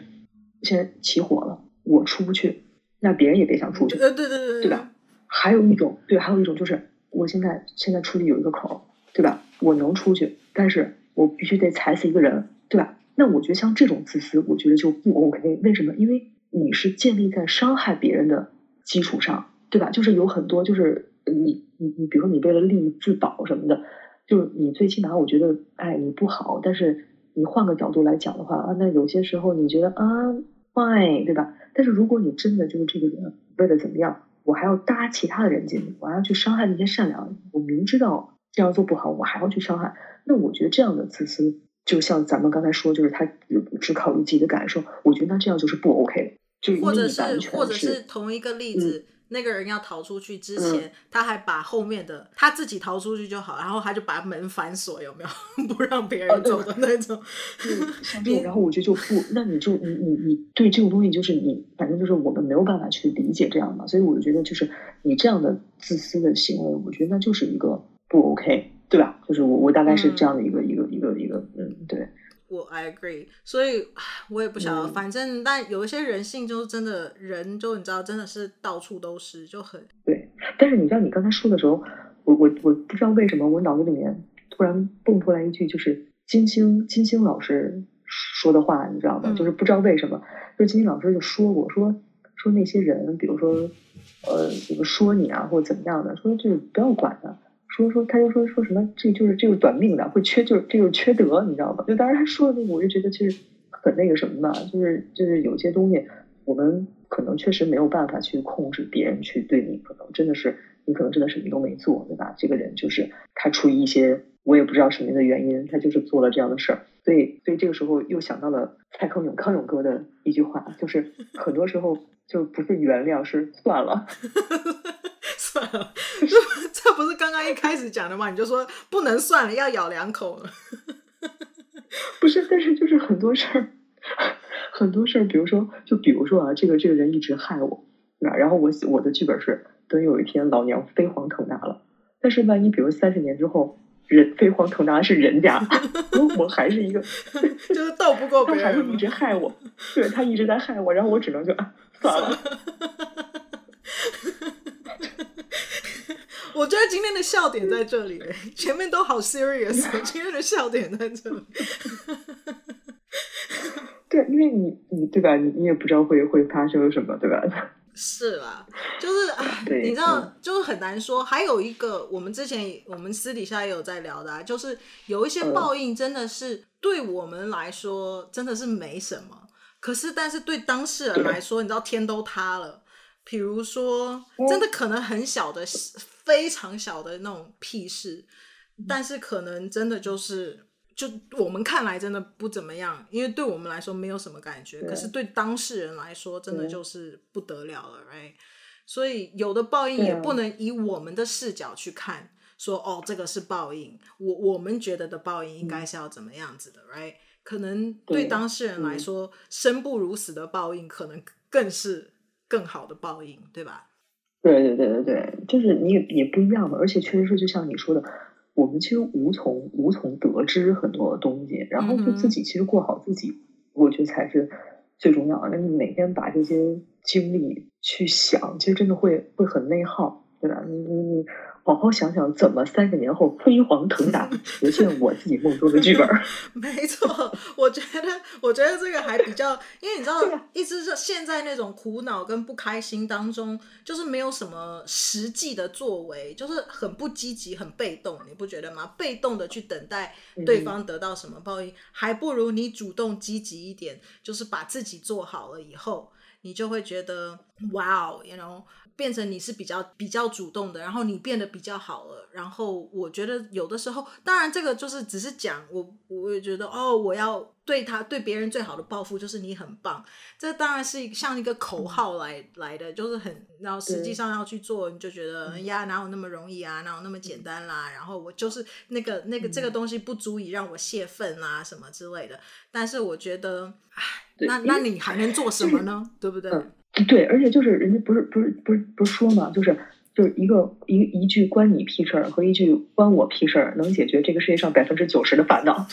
现在起火了，我出不去，那别人也别想出去，对对对对，对吧？还有一种，对，还有一种就是，我现在现在出去有一个口，对吧？我能出去，但是我必须得踩死一个人，对吧？那我觉得像这种自私，我觉得就不 OK。为什么？因为你是建立在伤害别人的基础上，对吧？就是有很多，就是你你你，比如说你为了利益自保什么的。就是你最起码，我觉得，哎，你不好。但是你换个角度来讲的话啊，那有些时候你觉得啊，why，对吧？但是如果你真的就是这个人为了怎么样，我还要搭其他的人进去，我还要去伤害那些善良人，我明知道这样做不好，我还要去伤害，那我觉得这样的自私，就像咱们刚才说，就是他只考虑自己的感受，我觉得那这样就是不 OK 的。就或者是或者是同一个例子。嗯那个人要逃出去之前，嗯、他还把后面的他自己逃出去就好，然后他就把门反锁，有没有？不让别人走的那种。对，然后我觉得就不，那你就你你你对这种东西就是你，反正就是我们没有办法去理解这样嘛，所以我就觉得就是你这样的自私的行为，我觉得那就是一个不 OK，对吧？就是我我大概是这样的一个、嗯、一个一个一个嗯，对。我 I agree，所以我也不晓得，嗯、反正但有一些人性就是真的人，就你知道，真的是到处都是，就很对。但是你知道，你刚才说的时候，我我我不知道为什么我脑子里面突然蹦出来一句，就是金星金星老师说的话，你知道吗？嗯、就是不知道为什么，就是金星老师就说过，说说那些人，比如说呃，怎么说你啊，或者怎么样的，说就是不要管他。说说他就说说什么这就是这个短命的会缺就是这就是缺德，你知道吧？就当时他说的那个，我就觉得其实很那个什么吧，就是就是有些东西我们可能确实没有办法去控制别人去对你，可能真的是你可能真的什么都没做，对吧？这个人就是他出于一些我也不知道什么的原因，他就是做了这样的事儿。所以所以这个时候又想到了蔡康永康永哥的一句话，就是很多时候就不是原谅，是算了。算了，这 这不是刚刚一开始讲的吗？你就说不能算了，要咬两口了。不是，但是就是很多事儿，很多事儿，比如说，就比如说啊，这个这个人一直害我，对吧？然后我我的剧本是，等有一天老娘飞黄腾达了，但是万一比如三十年之后，人飞黄腾达是人家，我还是一个，就是斗不过别人，他还是一直害我，对，他一直在害我，然后我只能就啊，算了。我觉得今天的笑点在这里，前面都好 serious，今天的笑点在这里。对，因为你你对吧？你你也不知道会会发生什么，对吧？是吧？就是啊，你知道，就是很难说。还有一个，我们之前我们私底下也有在聊的，啊，就是有一些报应真的是对我们来说真的是没什么，可是但是对当事人来说，你知道天都塌了。比如说，真的可能很小的。非常小的那种屁事，但是可能真的就是，就我们看来真的不怎么样，因为对我们来说没有什么感觉，可是对当事人来说真的就是不得了了，right？所以有的报应也不能以我们的视角去看，说哦，这个是报应，我我们觉得的报应应该是要怎么样子的，right？可能对当事人来说，生不如死的报应可能更是更好的报应，对吧？对对对对对，就是你也也不一样嘛，而且确实是就像你说的，我们其实无从无从得知很多东西，然后就自己其实过好自己，嗯、我觉得才是最重要的。那你每天把这些精力去想，其实真的会会很内耗，对吧？你你你。好好想想，怎么三十年后飞黄腾达，实现 我自己梦中的剧本。没错，我觉得，我觉得这个还比较，因为你知道，一直是现在那种苦恼跟不开心当中，就是没有什么实际的作为，就是很不积极、很被动，你不觉得吗？被动的去等待对方得到什么报应，嗯、还不如你主动积极一点，就是把自己做好了以后，你就会觉得，哇哦，you know。变成你是比较比较主动的，然后你变得比较好了，然后我觉得有的时候，当然这个就是只是讲我，我也觉得哦，我要对他对别人最好的报复就是你很棒，这当然是像一个口号来、嗯、来的，就是很，然后实际上要去做，你就觉得、嗯、呀哪有那么容易啊，哪有那么简单啦，然后我就是那个那个这个东西不足以让我泄愤啊什么之类的，但是我觉得，唉，那那你还能做什么呢？对不对？对，而且就是人家不是不是不是不是说嘛，就是就是一个一一句关你屁事儿和一句关我屁事儿能解决这个世界上百分之九十的烦恼。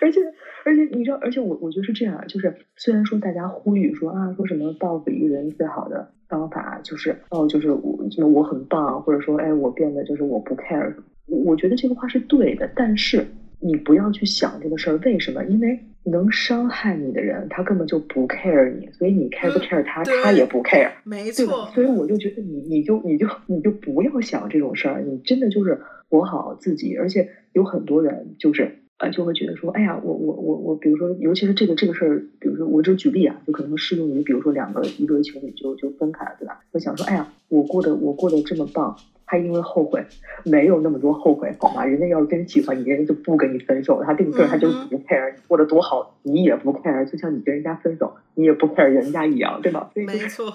而且而且你知道，而且我我觉得是这样，就是虽然说大家呼吁说啊，说什么报复一个人最好的方法就是哦，就是我什么我很棒，或者说哎我变得就是我不 care，我我觉得这个话是对的，但是你不要去想这个事儿为什么，因为。能伤害你的人，他根本就不 care 你，所以你 care 不 care 他，嗯、他也不 care，没错。所以我就觉得你，你就你就你就不要想这种事儿，你真的就是活好自己。而且有很多人就是啊，就会觉得说，哎呀，我我我我，比如说，尤其是这个这个事儿，比如说我就举例啊，就可能适用于，比如说两个一对情侣就就分开了，对吧？我想说，哎呀，我过得我过得这么棒。他因为后悔，没有那么多后悔，好吗？人家要是真喜欢你，人家就不跟你分手。他这个事儿他就不 care，你过得多好，你也不 care。就像你跟人家分手，你也不 care 人家一样，对吧？所以没错，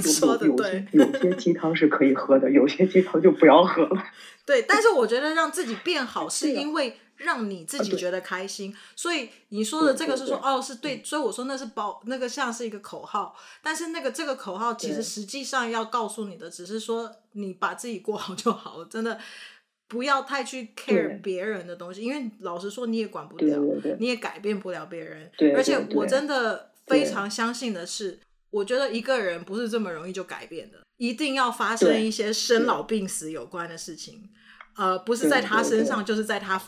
说的对。有些鸡汤是可以喝的，有些鸡汤就不要喝了。对，但是我觉得让自己变好，是因为。让你自己觉得开心，啊、所以你说的这个是说哦，是对，所以我说那是包那个像是一个口号，但是那个这个口号其实实际上要告诉你的只是说你把自己过好就好。了，真的不要太去 care 别人的东西，因为老实说你也管不了，对对对，你也改变不了别人，对，而且我真的非常相信的是，我觉得一个人不是这么容易就改变的，一定要发生一些生老病死有关的事情。呃，不是在他身上，就是在他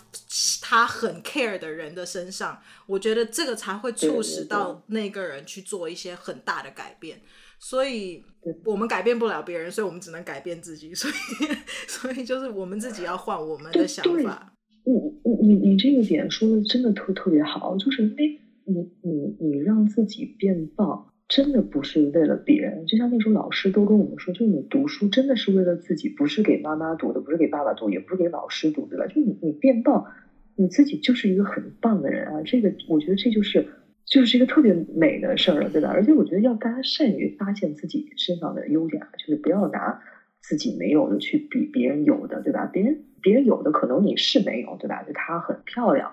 他很 care 的人的身上。我觉得这个才会促使到那个人去做一些很大的改变。所以我们改变不了别人，所以我们只能改变自己。所以，所以就是我们自己要换我们的想法。你你你你这一点说的真的特特别好，就是因为，你你你让自己变棒。真的不是为了别人，就像那时候老师都跟我们说，就是你读书真的是为了自己，不是给妈妈读的，不是给爸爸读，也不是给老师读的，就你你变棒，你自己就是一个很棒的人啊！这个我觉得这就是就是一个特别美的事儿了，对吧？而且我觉得要大家善于发现自己身上的优点，就是不要拿自己没有的去比别人有的，对吧？别人别人有的可能你是没有，对吧？就她很漂亮，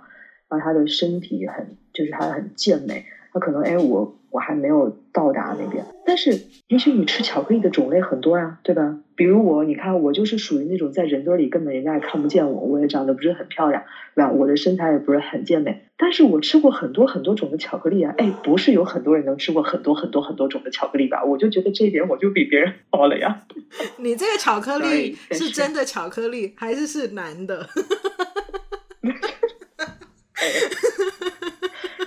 然后她的身体很就是她很健美。他可能哎，我我还没有到达那边，但是也许你吃巧克力的种类很多呀，对吧？比如我，你看我就是属于那种在人堆里根本人家也看不见我，我也长得不是很漂亮，对吧？我的身材也不是很健美，但是我吃过很多很多种的巧克力啊，哎，不是有很多人能吃过很多很多很多种的巧克力吧？我就觉得这一点我就比别人好了呀。你这个巧克力是真的巧克力还是是男的？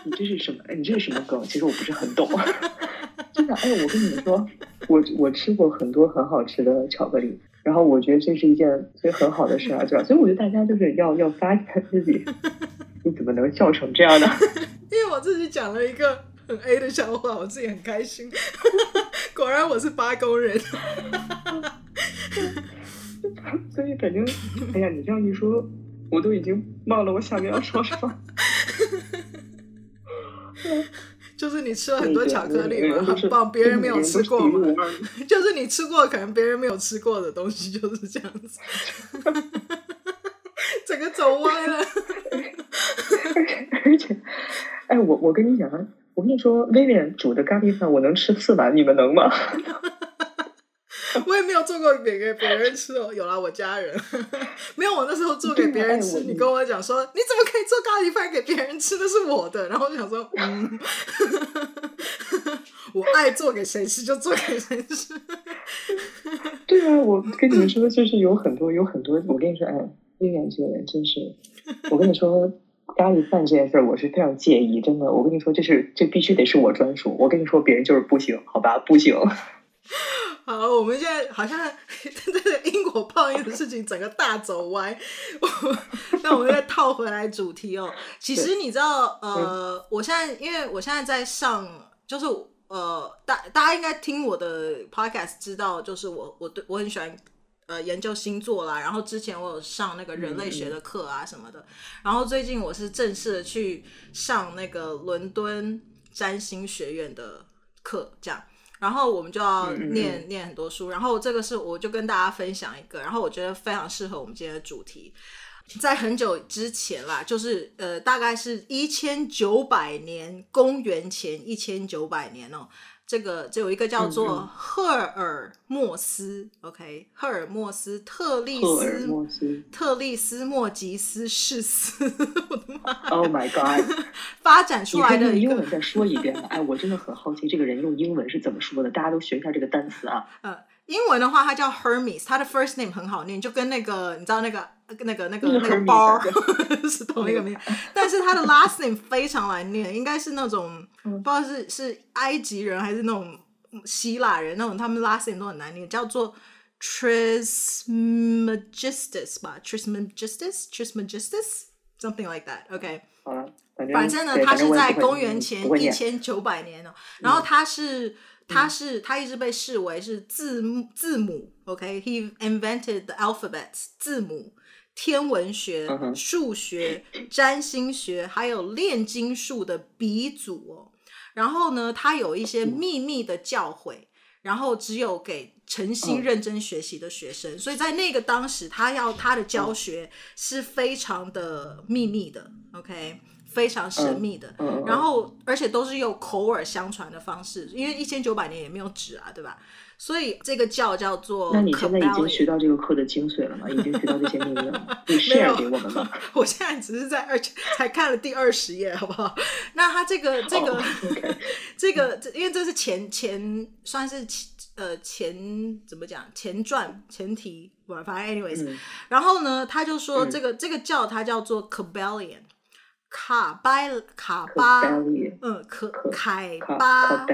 你这是什么？你这是什么梗？其实我不是很懂。真的，哎，我跟你们说，我我吃过很多很好吃的巧克力，然后我觉得这是一件所以很好的事啊，对吧？所以我觉得大家就是要要发现自己，你怎么能笑成这样呢？因为我自己讲了一个很 A 的笑话，我自己很开心。果然我是八公人。所以感觉，哎呀，你这样一说，我都已经忘了我下面要说什么。就是你吃了很多巧克力嘛，很棒，别人没有吃过嘛。就是你吃过可能别人没有吃过的东西，就是这样子。整个走歪了。而且，哎，我我跟你讲，我跟你说，威廉煮的咖喱饭我能吃四碗，你们能吗？我也没有做过给给别人吃哦，有啦，我家人 没有。我那时候做给别人吃，你跟我讲说，你怎么可以做咖喱饭给别人吃？那是我的。然后我就想说，嗯，我爱做给谁吃就做给谁吃。对啊，我跟你们说，就是有很多有很多。我跟你说，哎，威廉这个人真是，我跟你说，咖喱饭这件事儿，我是非常介意，真的。我跟你说，这是这必须得是我专属。我跟你说，别人就是不行，好吧，不行。好，我们现在好像 这个因果报应的事情整个大走歪，那我们再套回来主题哦。其实你知道，呃，我现在因为我现在在上，就是呃，大大家应该听我的 podcast 知道，就是我我对我很喜欢呃研究星座啦。然后之前我有上那个人类学的课啊什么的，然后最近我是正式的去上那个伦敦占星学院的课，这样。然后我们就要念、嗯、念很多书，然后这个是我就跟大家分享一个，然后我觉得非常适合我们今天的主题。在很久之前啦，就是呃，大概是一千九百年，公元前一千九百年哦。这个就有一个叫做赫尔墨斯、嗯、，OK，赫尔墨斯特利斯特利斯莫吉斯世斯，我的妈！Oh my God！发展出来的英文再说一遍吧，哎，我真的很好奇这个人用英文是怎么说的，大家都学一下这个单词啊。呃，英文的话，它叫 Hermes，它的 first name 很好念，就跟那个你知道那个。那个、那个、那个包 是同一个名，但是它的 last name 非常难念，应该是那种不知道是是埃及人还是那种希腊人那种，他们 last name 都很难念，叫做 Trismegistus 吧，Trismegistus，Trismegistus，something like that。OK，反正呢，它是在公元前一千九百年哦，然后它是他是他一直被视为是字母字母，OK，he invented the alphabet 字母。天文学、数学、占星学，还有炼金术的鼻祖哦。然后呢，他有一些秘密的教诲，然后只有给诚心认真学习的学生。所以在那个当时，他要他的教学是非常的秘密的，OK，非常神秘的。然后而且都是用口耳相传的方式，因为一千九百年也没有纸啊，对吧？所以这个教叫做。那你现在已经学到这个课的精髓了吗？已经学到这些内容？你 share 给我们吧。我现在只是在二才看了第二十页，好不好？那他这个这个、oh. 这个，因为这是前前算是前呃前怎么讲前传前提，反正 anyways，、嗯、然后呢，他就说这个、嗯、这个教它叫做 Kybalion 卡巴卡巴，嗯，可凯巴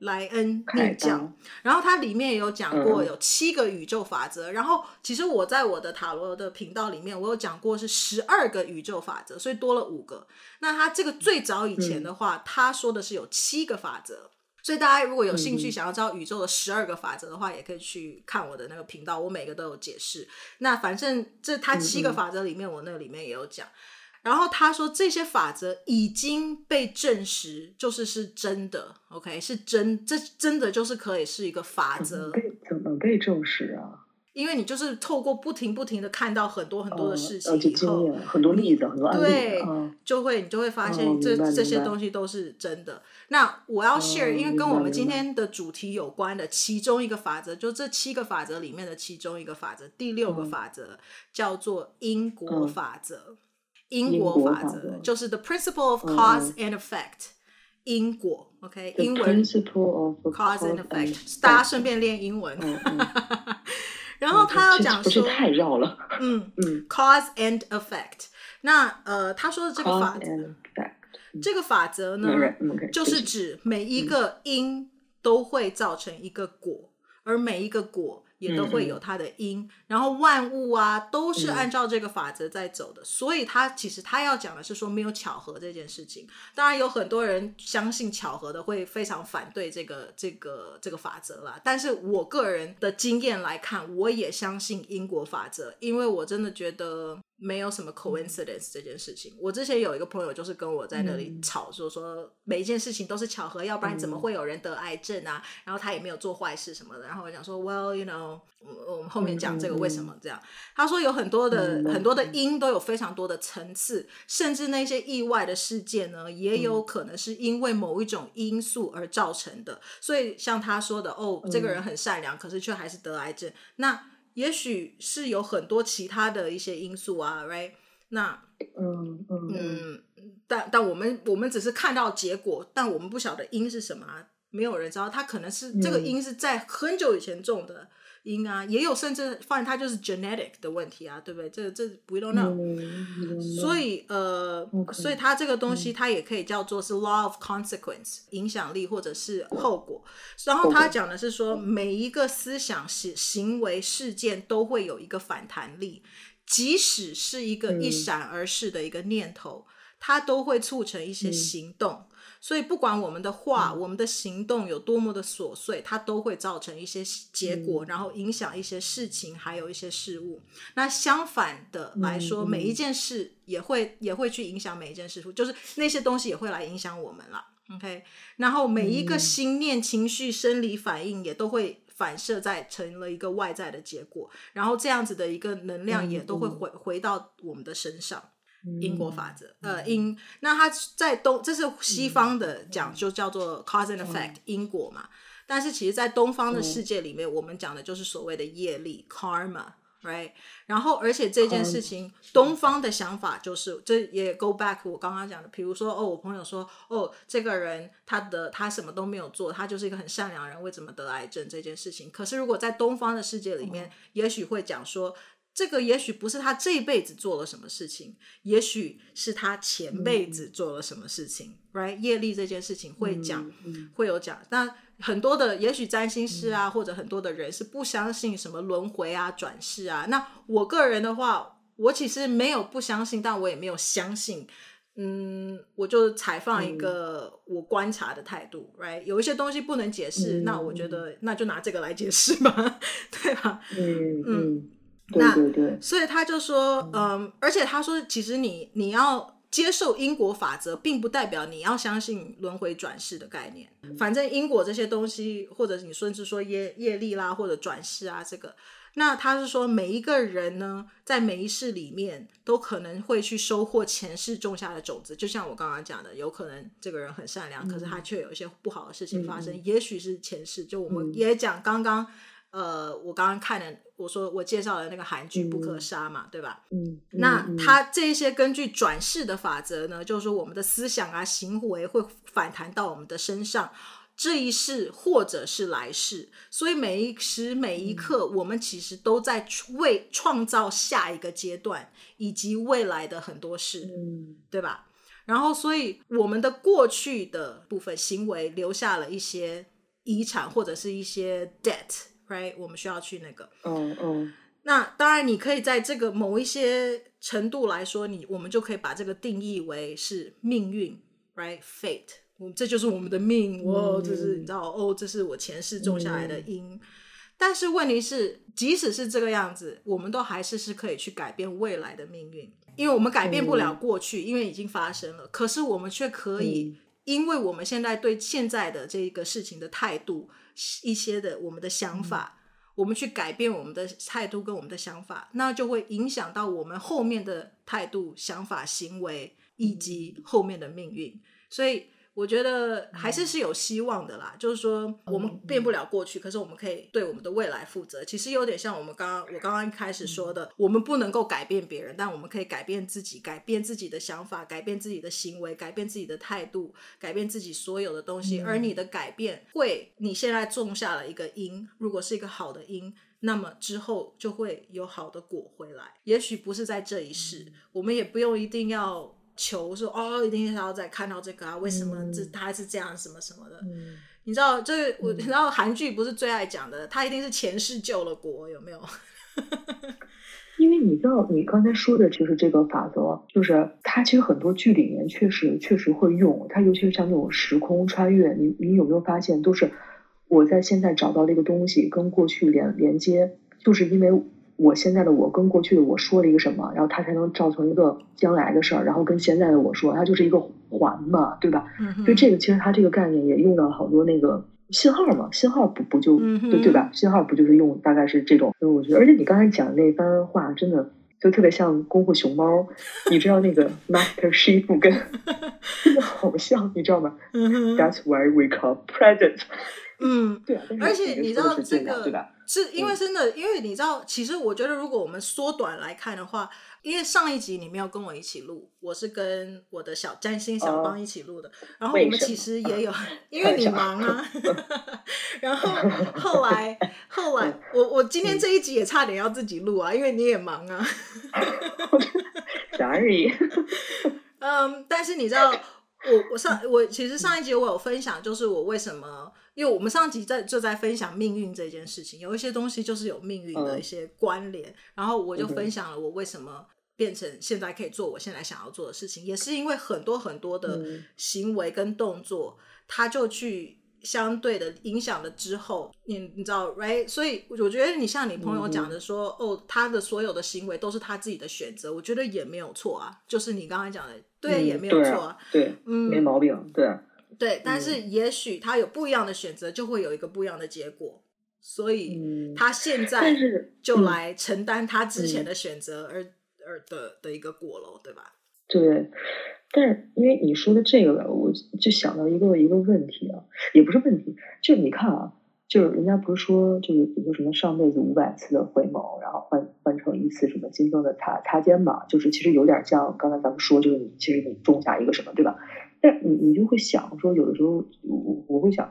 莱恩密教，然后它里面有讲过有七个宇宙法则，然后其实我在我的塔罗的频道里面，我有讲过是十二个宇宙法则，所以多了五个。那它这个最早以前的话，他说的是有七个法则，所以大家如果有兴趣想要知道宇宙的十二个法则的话，也可以去看我的那个频道，我每个都有解释。那反正这它七个法则里面，我那个里面也有讲。然后他说这些法则已经被证实，就是是真的，OK，是真，这真的就是可以是一个法则。被怎么被证实啊？因为你就是透过不停不停的看到很多很多的事情以后，很多例子，很多案例，对，哦、就会你就会发现这、哦、这些东西都是真的。那我要 share，、哦、因为跟我们今天的主题有关的其中一个法则，就这七个法则里面的其中一个法则，第六个法则、嗯、叫做因果法则。嗯因果法则就是 the principle of cause and effect，因果，OK，英文 principle of cause and effect，大家顺便练英文。然后他要讲说，太绕了，嗯嗯，cause and effect。那呃，他说的这个法则，这个法则呢，就是指每一个因都会造成一个果，而每一个果。也都会有它的因，嗯、然后万物啊都是按照这个法则在走的，嗯、所以他其实他要讲的是说没有巧合这件事情。当然有很多人相信巧合的会非常反对这个这个这个法则啦，但是我个人的经验来看，我也相信因果法则，因为我真的觉得。没有什么 coincidence 这件事情。我之前有一个朋友，就是跟我在那里吵，说说每一件事情都是巧合，要不然怎么会有人得癌症啊？然后他也没有做坏事什么的。然后我讲说，Well, you know，我们后面讲这个为什么这样。他说有很多的很多的因都有非常多的层次，甚至那些意外的事件呢，也有可能是因为某一种因素而造成的。所以像他说的，哦，这个人很善良，可是却还是得癌症。那也许是有很多其他的一些因素啊，right？那嗯嗯嗯，但但我们我们只是看到结果，但我们不晓得因是什么啊，没有人知道，他可能是、嗯、这个因是在很久以前种的。因啊，也有甚至发现它就是 genetic 的问题啊，对不对？这这 we don't know。嗯、所以呃，Okay. 所以它这个东西它也可以叫做是 law of consequence，影响力或者是后果。然后他讲的是说，每一个思想行行为事件都会有一个反弹力，即使是一个一闪而逝的一个念头，它都会促成一些行动。所以，不管我们的话、嗯、我们的行动有多么的琐碎，它都会造成一些结果，嗯、然后影响一些事情，还有一些事物。那相反的来说，嗯、每一件事也会也会去影响每一件事物，就是那些东西也会来影响我们了。OK，然后每一个心念、情绪、生理反应也都会反射在成了一个外在的结果，然后这样子的一个能量也都会回、嗯、回到我们的身上。因果法则，嗯、呃，因那它在东，这是西方的讲，就叫做 cause and effect，嗯、因果嘛。但是其实，在东方的世界里面，嗯、我们讲的就是所谓的业力 karma，right？然后，而且这件事情，东方的想法就是，这也 go back 我刚刚讲的，比如说，哦，我朋友说，哦，这个人他的他什么都没有做，他就是一个很善良的人，为什么得癌症这件事情？可是，如果在东方的世界里面，嗯、也许会讲说。这个也许不是他这辈子做了什么事情，也许是他前辈子做了什么事情。嗯、right？业力这件事情会讲，会有讲。那很多的，也许占星师啊，嗯、或者很多的人是不相信什么轮回啊、转世啊。那我个人的话，我其实没有不相信，但我也没有相信。嗯，我就采放一个我观察的态度。嗯、right？有一些东西不能解释，嗯、那我觉得那就拿这个来解释吧，对吧？嗯嗯。嗯那对对。对，所以他就说，嗯，而且他说，其实你你要接受因果法则，并不代表你要相信轮回转世的概念。反正因果这些东西，或者你甚至说业业力啦，或者转世啊，这个，那他是说，每一个人呢，在每一世里面都可能会去收获前世种下的种子，就像我刚刚讲的，有可能这个人很善良，嗯、可是他却有一些不好的事情发生，嗯、也许是前世。就我们也讲刚刚，呃，我刚刚看的，我说我介绍的那个韩剧《不可杀》嘛，嗯、对吧？嗯，那他这一些根据转世的法则呢，就是说我们的思想啊、行为会反弹到我们的身上。这一世或者是来世，所以每一时每一刻，我们其实都在为创造下一个阶段以及未来的很多事，嗯，对吧？然后，所以我们的过去的部分行为留下了一些遗产或者是一些 debt，right？我们需要去那个，嗯嗯。那当然，你可以在这个某一些程度来说，你我们就可以把这个定义为是命运，right？Fate。这就是我们的命，哦，这是你知道，哦，这是我前世种下来的因。嗯、但是问题是，即使是这个样子，我们都还是是可以去改变未来的命运，因为我们改变不了过去，嗯、因为已经发生了。可是我们却可以，嗯、因为我们现在对现在的这个事情的态度，一些的我们的想法，嗯、我们去改变我们的态度跟我们的想法，那就会影响到我们后面的态度、想法、行为以及后面的命运。所以。我觉得还是是有希望的啦，嗯、就是说我们变不了过去，嗯、可是我们可以对我们的未来负责。其实有点像我们刚刚我刚刚一开始说的，嗯、我们不能够改变别人，但我们可以改变自己，改变自己的想法，改变自己的行为，改变自己的态度，改变自己所有的东西。嗯、而你的改变会，你现在种下了一个因，如果是一个好的因，那么之后就会有好的果回来。也许不是在这一世，嗯、我们也不用一定要。求说哦，一定要再看到这个啊？为什么这他是这样什么什么的？嗯、你知道，就是我，你知道韩剧不是最爱讲的，他一定是前世救了国，有没有？因为你知道，你刚才说的就是这个法则，就是它其实很多剧里面确实确实会用，它尤其是像那种时空穿越，你你有没有发现，都是我在现在找到了一个东西跟过去连连接，就是因为。我现在的我跟过去的我说了一个什么，然后它才能造成一个将来的事儿，然后跟现在的我说，它就是一个环嘛，对吧？嗯这个其实它这个概念也用到好多那个信号嘛，信号不不就、嗯、对对吧？信号不就是用大概是这种？所以我觉得，而且你刚才讲的那番话真的就特别像功夫熊猫，你知道那个 Master Shifu 跟 真的好像，你知道吗、？That's why we call present。嗯，对啊，而且你知道这个，对吧？是因为真的，因为你知道，其实我觉得，如果我们缩短来看的话，因为上一集你没有跟我一起录，我是跟我的小占星小帮一起录的，然后我们其实？也有，因为你 忙啊，然后后来后来，我我今天这一集也差点要自己录啊，因为你也忙啊，Sorry，嗯，但是你知道。我我上我其实上一集我有分享，就是我为什么，因为我们上集在就在分享命运这件事情，有一些东西就是有命运的一些关联，然后我就分享了我为什么变成现在可以做我现在想要做的事情，也是因为很多很多的行为跟动作，他就去。相对的影响了之后，你你知道，right？所以我觉得你像你朋友讲的说，嗯、哦，他的所有的行为都是他自己的选择，我觉得也没有错啊。就是你刚才讲的，对，嗯、也没有错啊，对，嗯，没毛病，对，对。但是也许他有不一样的选择，就会有一个不一样的结果。所以他现在就来承担他之前的选择而、嗯、而的的一个果喽，对吧？对。但是因为你说的这个，我就想到一个一个问题啊，也不是问题，就你看啊，就是人家不是说，就是比如什么上辈子五百次的回眸，然后换换成一次什么今生的擦擦肩嘛，就是其实有点像刚才咱们说，就是你其实你种下一个什么，对吧？但你你就会想说，有的时候我我会想，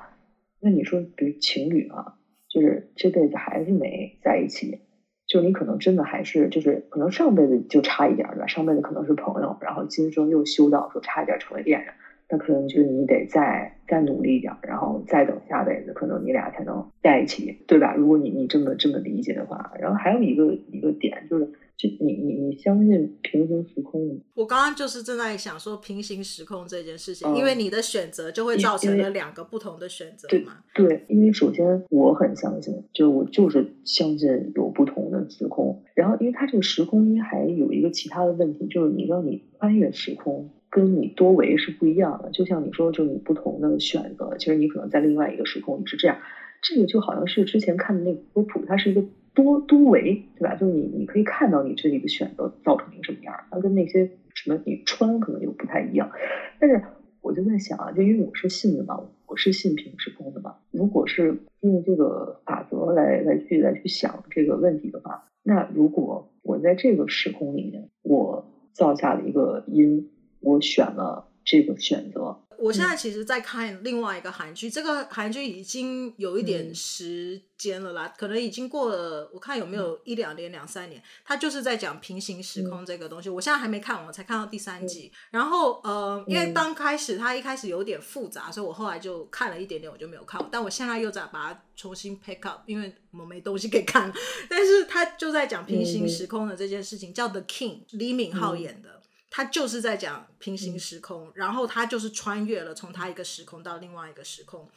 那你说比如情侣啊，就是这辈子还是没在一起。就你可能真的还是就是可能上辈子就差一点对吧？上辈子可能是朋友，然后今生又修到说差一点成为恋人，那可能就是你得再再努力一点，然后再等下辈子，可能你俩才能在一起，对吧？如果你你这么这么理解的话，然后还有一个一个点就是。就你你你相信平行时空吗？我刚刚就是正在想说平行时空这件事情，嗯、因为你的选择就会造成了两个不同的选择嘛。对对，因为首先我很相信，就我就是相信有不同的时空。然后，因为它这个时空，因为还有一个其他的问题，就是你让你穿越时空，跟你多维是不一样的。就像你说，就你不同的选择，其实你可能在另外一个时空你是这样。这个就好像是之前看的那个科普，它是一个。多多维，对吧？就是你你可以看到你这里的选择造成一个什么样，它跟那些什么你穿可能又不太一样。但是我就在想啊，就因为我是信的嘛，我是信平时空的嘛。如果是用这个法则来来去来去想这个问题的话，那如果我在这个时空里面，我造下了一个因，我选了这个选择。我现在其实在看另外一个韩剧，嗯、这个韩剧已经有一点时间了啦，嗯、可能已经过了，我看有没有一两年、两三年。它就是在讲平行时空这个东西，嗯、我现在还没看完，我才看到第三集。嗯、然后呃，因为刚开始它一开始有点复杂，所以我后来就看了一点点，我就没有看。但我现在又在把它重新 pick up，因为我没东西可以看。但是它就在讲平行时空的这件事情，嗯、叫 The King，李敏镐演的。嗯他就是在讲平行时空，嗯、然后他就是穿越了从他一个时空到另外一个时空。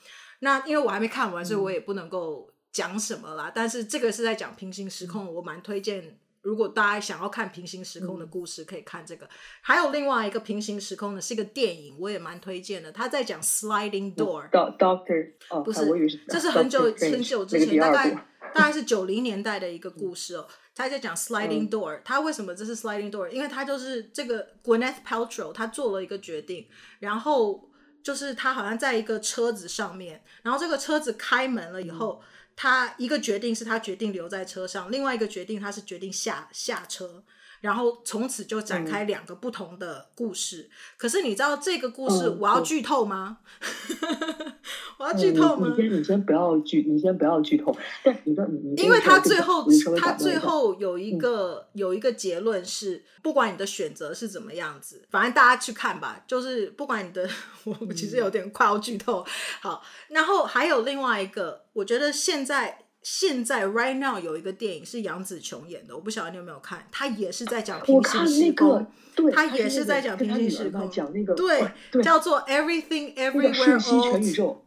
那因为我还没看完，所以我也不能够讲什么啦。嗯、但是这个是在讲平行时空，我蛮推荐，如果大家想要看平行时空的故事，可以看这个。嗯、还有另外一个平行时空的是一个电影，我也蛮推荐的。他在讲 Sliding Door。Doctor，不是，这是很久很久之前，大概 大概是九零年代的一个故事哦。他在讲 sliding door，、嗯、他为什么这是 sliding door？因为他就是这个 Gwyneth Paltrow，他做了一个决定，然后就是他好像在一个车子上面，然后这个车子开门了以后，嗯、他一个决定是他决定留在车上，另外一个决定他是决定下下车。然后从此就展开两个不同的故事。嗯、可是你知道这个故事我要剧透吗？嗯、我要剧透吗？你先，你先不要剧，你先不要剧透。但你知道，你因为他最后他最后有一个、嗯、有一个结论是，不管你的选择是怎么样子，反正大家去看吧。就是不管你的，我其实有点快要剧透。好，然后还有另外一个，我觉得现在。现在 right now 有一个电影是杨紫琼演的，我不晓得你有没有看，她也是在讲平行时空，对，他也是在讲平行时空，讲那个对，叫做 Everything Everywhere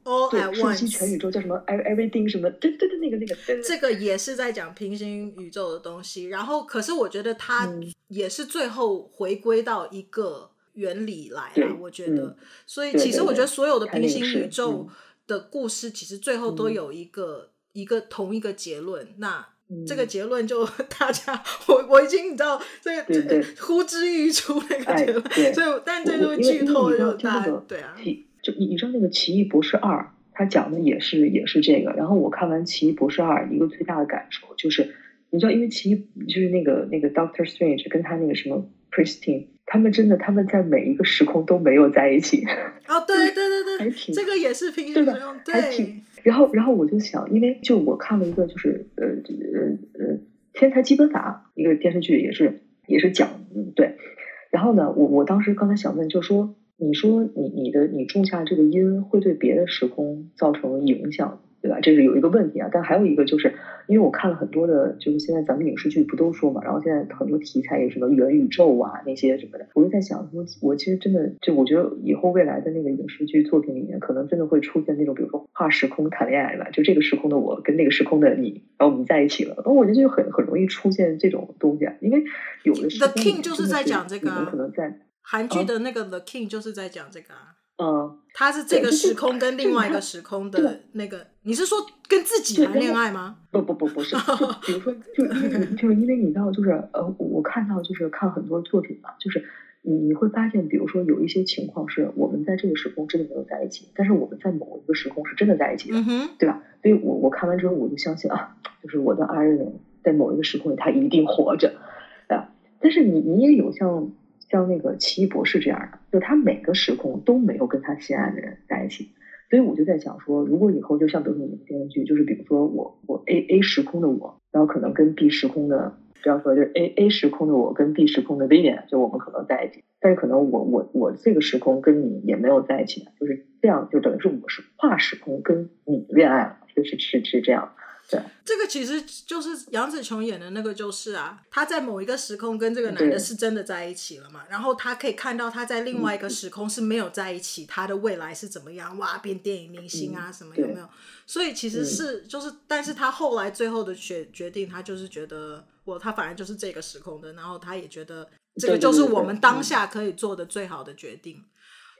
All at Once，瞬息全宇宙叫什么？Everything 什么？对对对，那个那个，这个也是在讲平行宇宙的东西。然后，可是我觉得他也是最后回归到一个原理来了，我觉得。所以，其实我觉得所有的平行宇宙的故事，其实最后都有一个。一个同一个结论，那这个结论就 大家，我我已经你知道这个这个呼之欲出那个结论，所以但这就剧透就大，对啊，就你你知道那个《奇异博士二》，他讲的也是也是这个。然后我看完《奇异博士二》，一个最大的感受就是，你知道，因为奇异就是那个那个 Doctor Strange 跟他那个什么 Christine，他们真的他们在每一个时空都没有在一起。哦，对对对对，这个也是平行时空，对。然后，然后我就想，因为就我看了一个，就是呃呃呃《天才基本法》一个电视剧，也是也是讲嗯对。然后呢，我我当时刚才想问，就是说，你说你你的你种下这个因，会对别的时空造成影响？对吧？这是有一个问题啊，但还有一个就是，因为我看了很多的，就是现在咱们影视剧不都说嘛，然后现在很多题材有什么元宇宙啊那些什么的，我就在想说，我其实真的就我觉得以后未来的那个影视剧作品里面，可能真的会出现那种，比如说跨时空谈恋爱吧，就这个时空的我跟那个时空的你，然后我们在一起了，我觉得就很很容易出现这种东西啊，因为有的时候 The King 就是在讲这个，你们可能在韩剧的那个 The King 就是在讲这个啊。嗯，他是这个时空跟另外一个时空的那个，你是说跟自己谈恋爱吗？不不不不是，比如说，就就是因为你知道，就是呃，我看到就是看很多作品嘛，就是你你会发现，比如说有一些情况是我们在这个时空真的没有在一起，但是我们在某一个时空是真的在一起的，对吧？所以我我看完之后我就相信啊，就是我的爱人在某一个时空里他一定活着，啊，但是你你也有像。像那个奇异博士这样的，就他每个时空都没有跟他心爱的人在一起，所以我就在想说，如果以后就像比如说那个电视剧，就是比如说我我 A A 时空的我，然后可能跟 B 时空的，不要说就是 A A 时空的我跟 B 时空的 Vivian，就我们可能在一起，但是可能我我我这个时空跟你也没有在一起，就是这样，就等于是我是跨时空跟你恋爱了，就是是是这样。对，这个其实就是杨紫琼演的那个，就是啊，她在某一个时空跟这个男的是真的在一起了嘛，然后她可以看到他在另外一个时空是没有在一起，嗯、他的未来是怎么样？哇，变电影明星啊什么有没有？所以其实是就是，但是她后来最后的决决定，她就是觉得我她反正就是这个时空的，然后她也觉得这个就是我们当下可以做的最好的决定。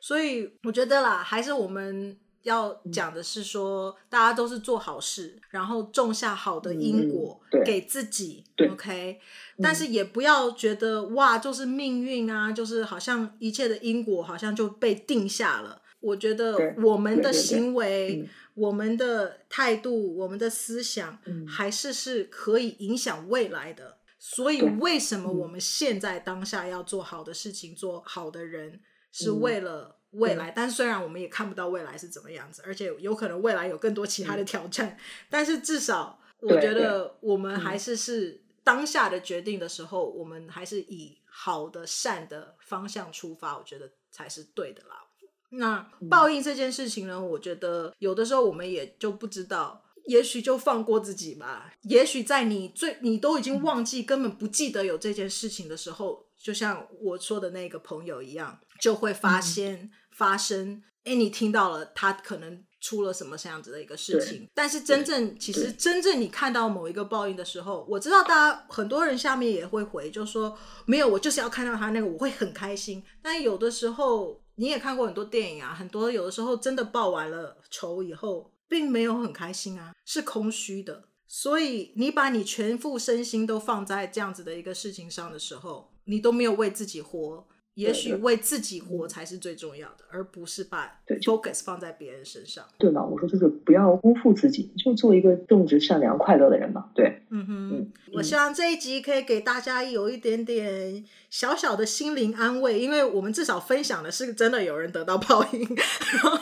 所以我觉得啦，还是我们。要讲的是说，嗯、大家都是做好事，然后种下好的因果、嗯、给自己。，OK，但是也不要觉得、嗯、哇，就是命运啊，就是好像一切的因果好像就被定下了。我觉得我们的行为、我们的态度、我们的思想，还是是可以影响未来的。嗯、所以，为什么我们现在当下要做好的事情、做好的人，是为了未来？但虽然我们也看不到未来是怎么样子，而且有可能未来有更多其他的挑战，但是至少我觉得我们还是是当下的决定的时候，我们还是以好的、善的方向出发，我觉得才是对的啦。那报应这件事情呢，我觉得有的时候我们也就不知道，也许就放过自己吧。也许在你最你都已经忘记、根本不记得有这件事情的时候，就像我说的那个朋友一样，就会发现发生。哎，你听到了，他可能出了什么这样子的一个事情。但是真正其实真正你看到某一个报应的时候，我知道大家很多人下面也会回，就说没有，我就是要看到他那个，我会很开心。但有的时候。你也看过很多电影啊，很多有的时候真的报完了仇以后，并没有很开心啊，是空虚的。所以你把你全副身心都放在这样子的一个事情上的时候，你都没有为自己活。也许为自己活才是最重要的，而不是把 focus 放在别人身上。对嘛？我说就是不要辜负自己，就做一个正直、善良、快乐的人嘛。对，嗯哼。嗯，我希望这一集可以给大家有一点点小小的心灵安慰，因为我们至少分享的是真的有人得到报应，然后，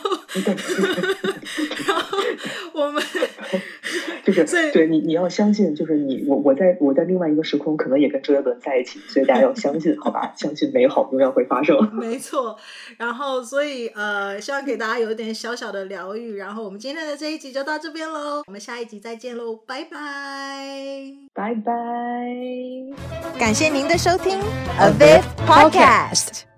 然后我们。就是对你，你要相信，就是你我我在我在另外一个时空，可能也跟周杰伦在一起，所以大家要相信，好吧？相信美好永远会发生。没错，然后所以呃，希望给大家有一点小小的疗愈。然后我们今天的这一集就到这边喽，我们下一集再见喽，拜拜，拜拜，感谢您的收听，A Viv Podcast。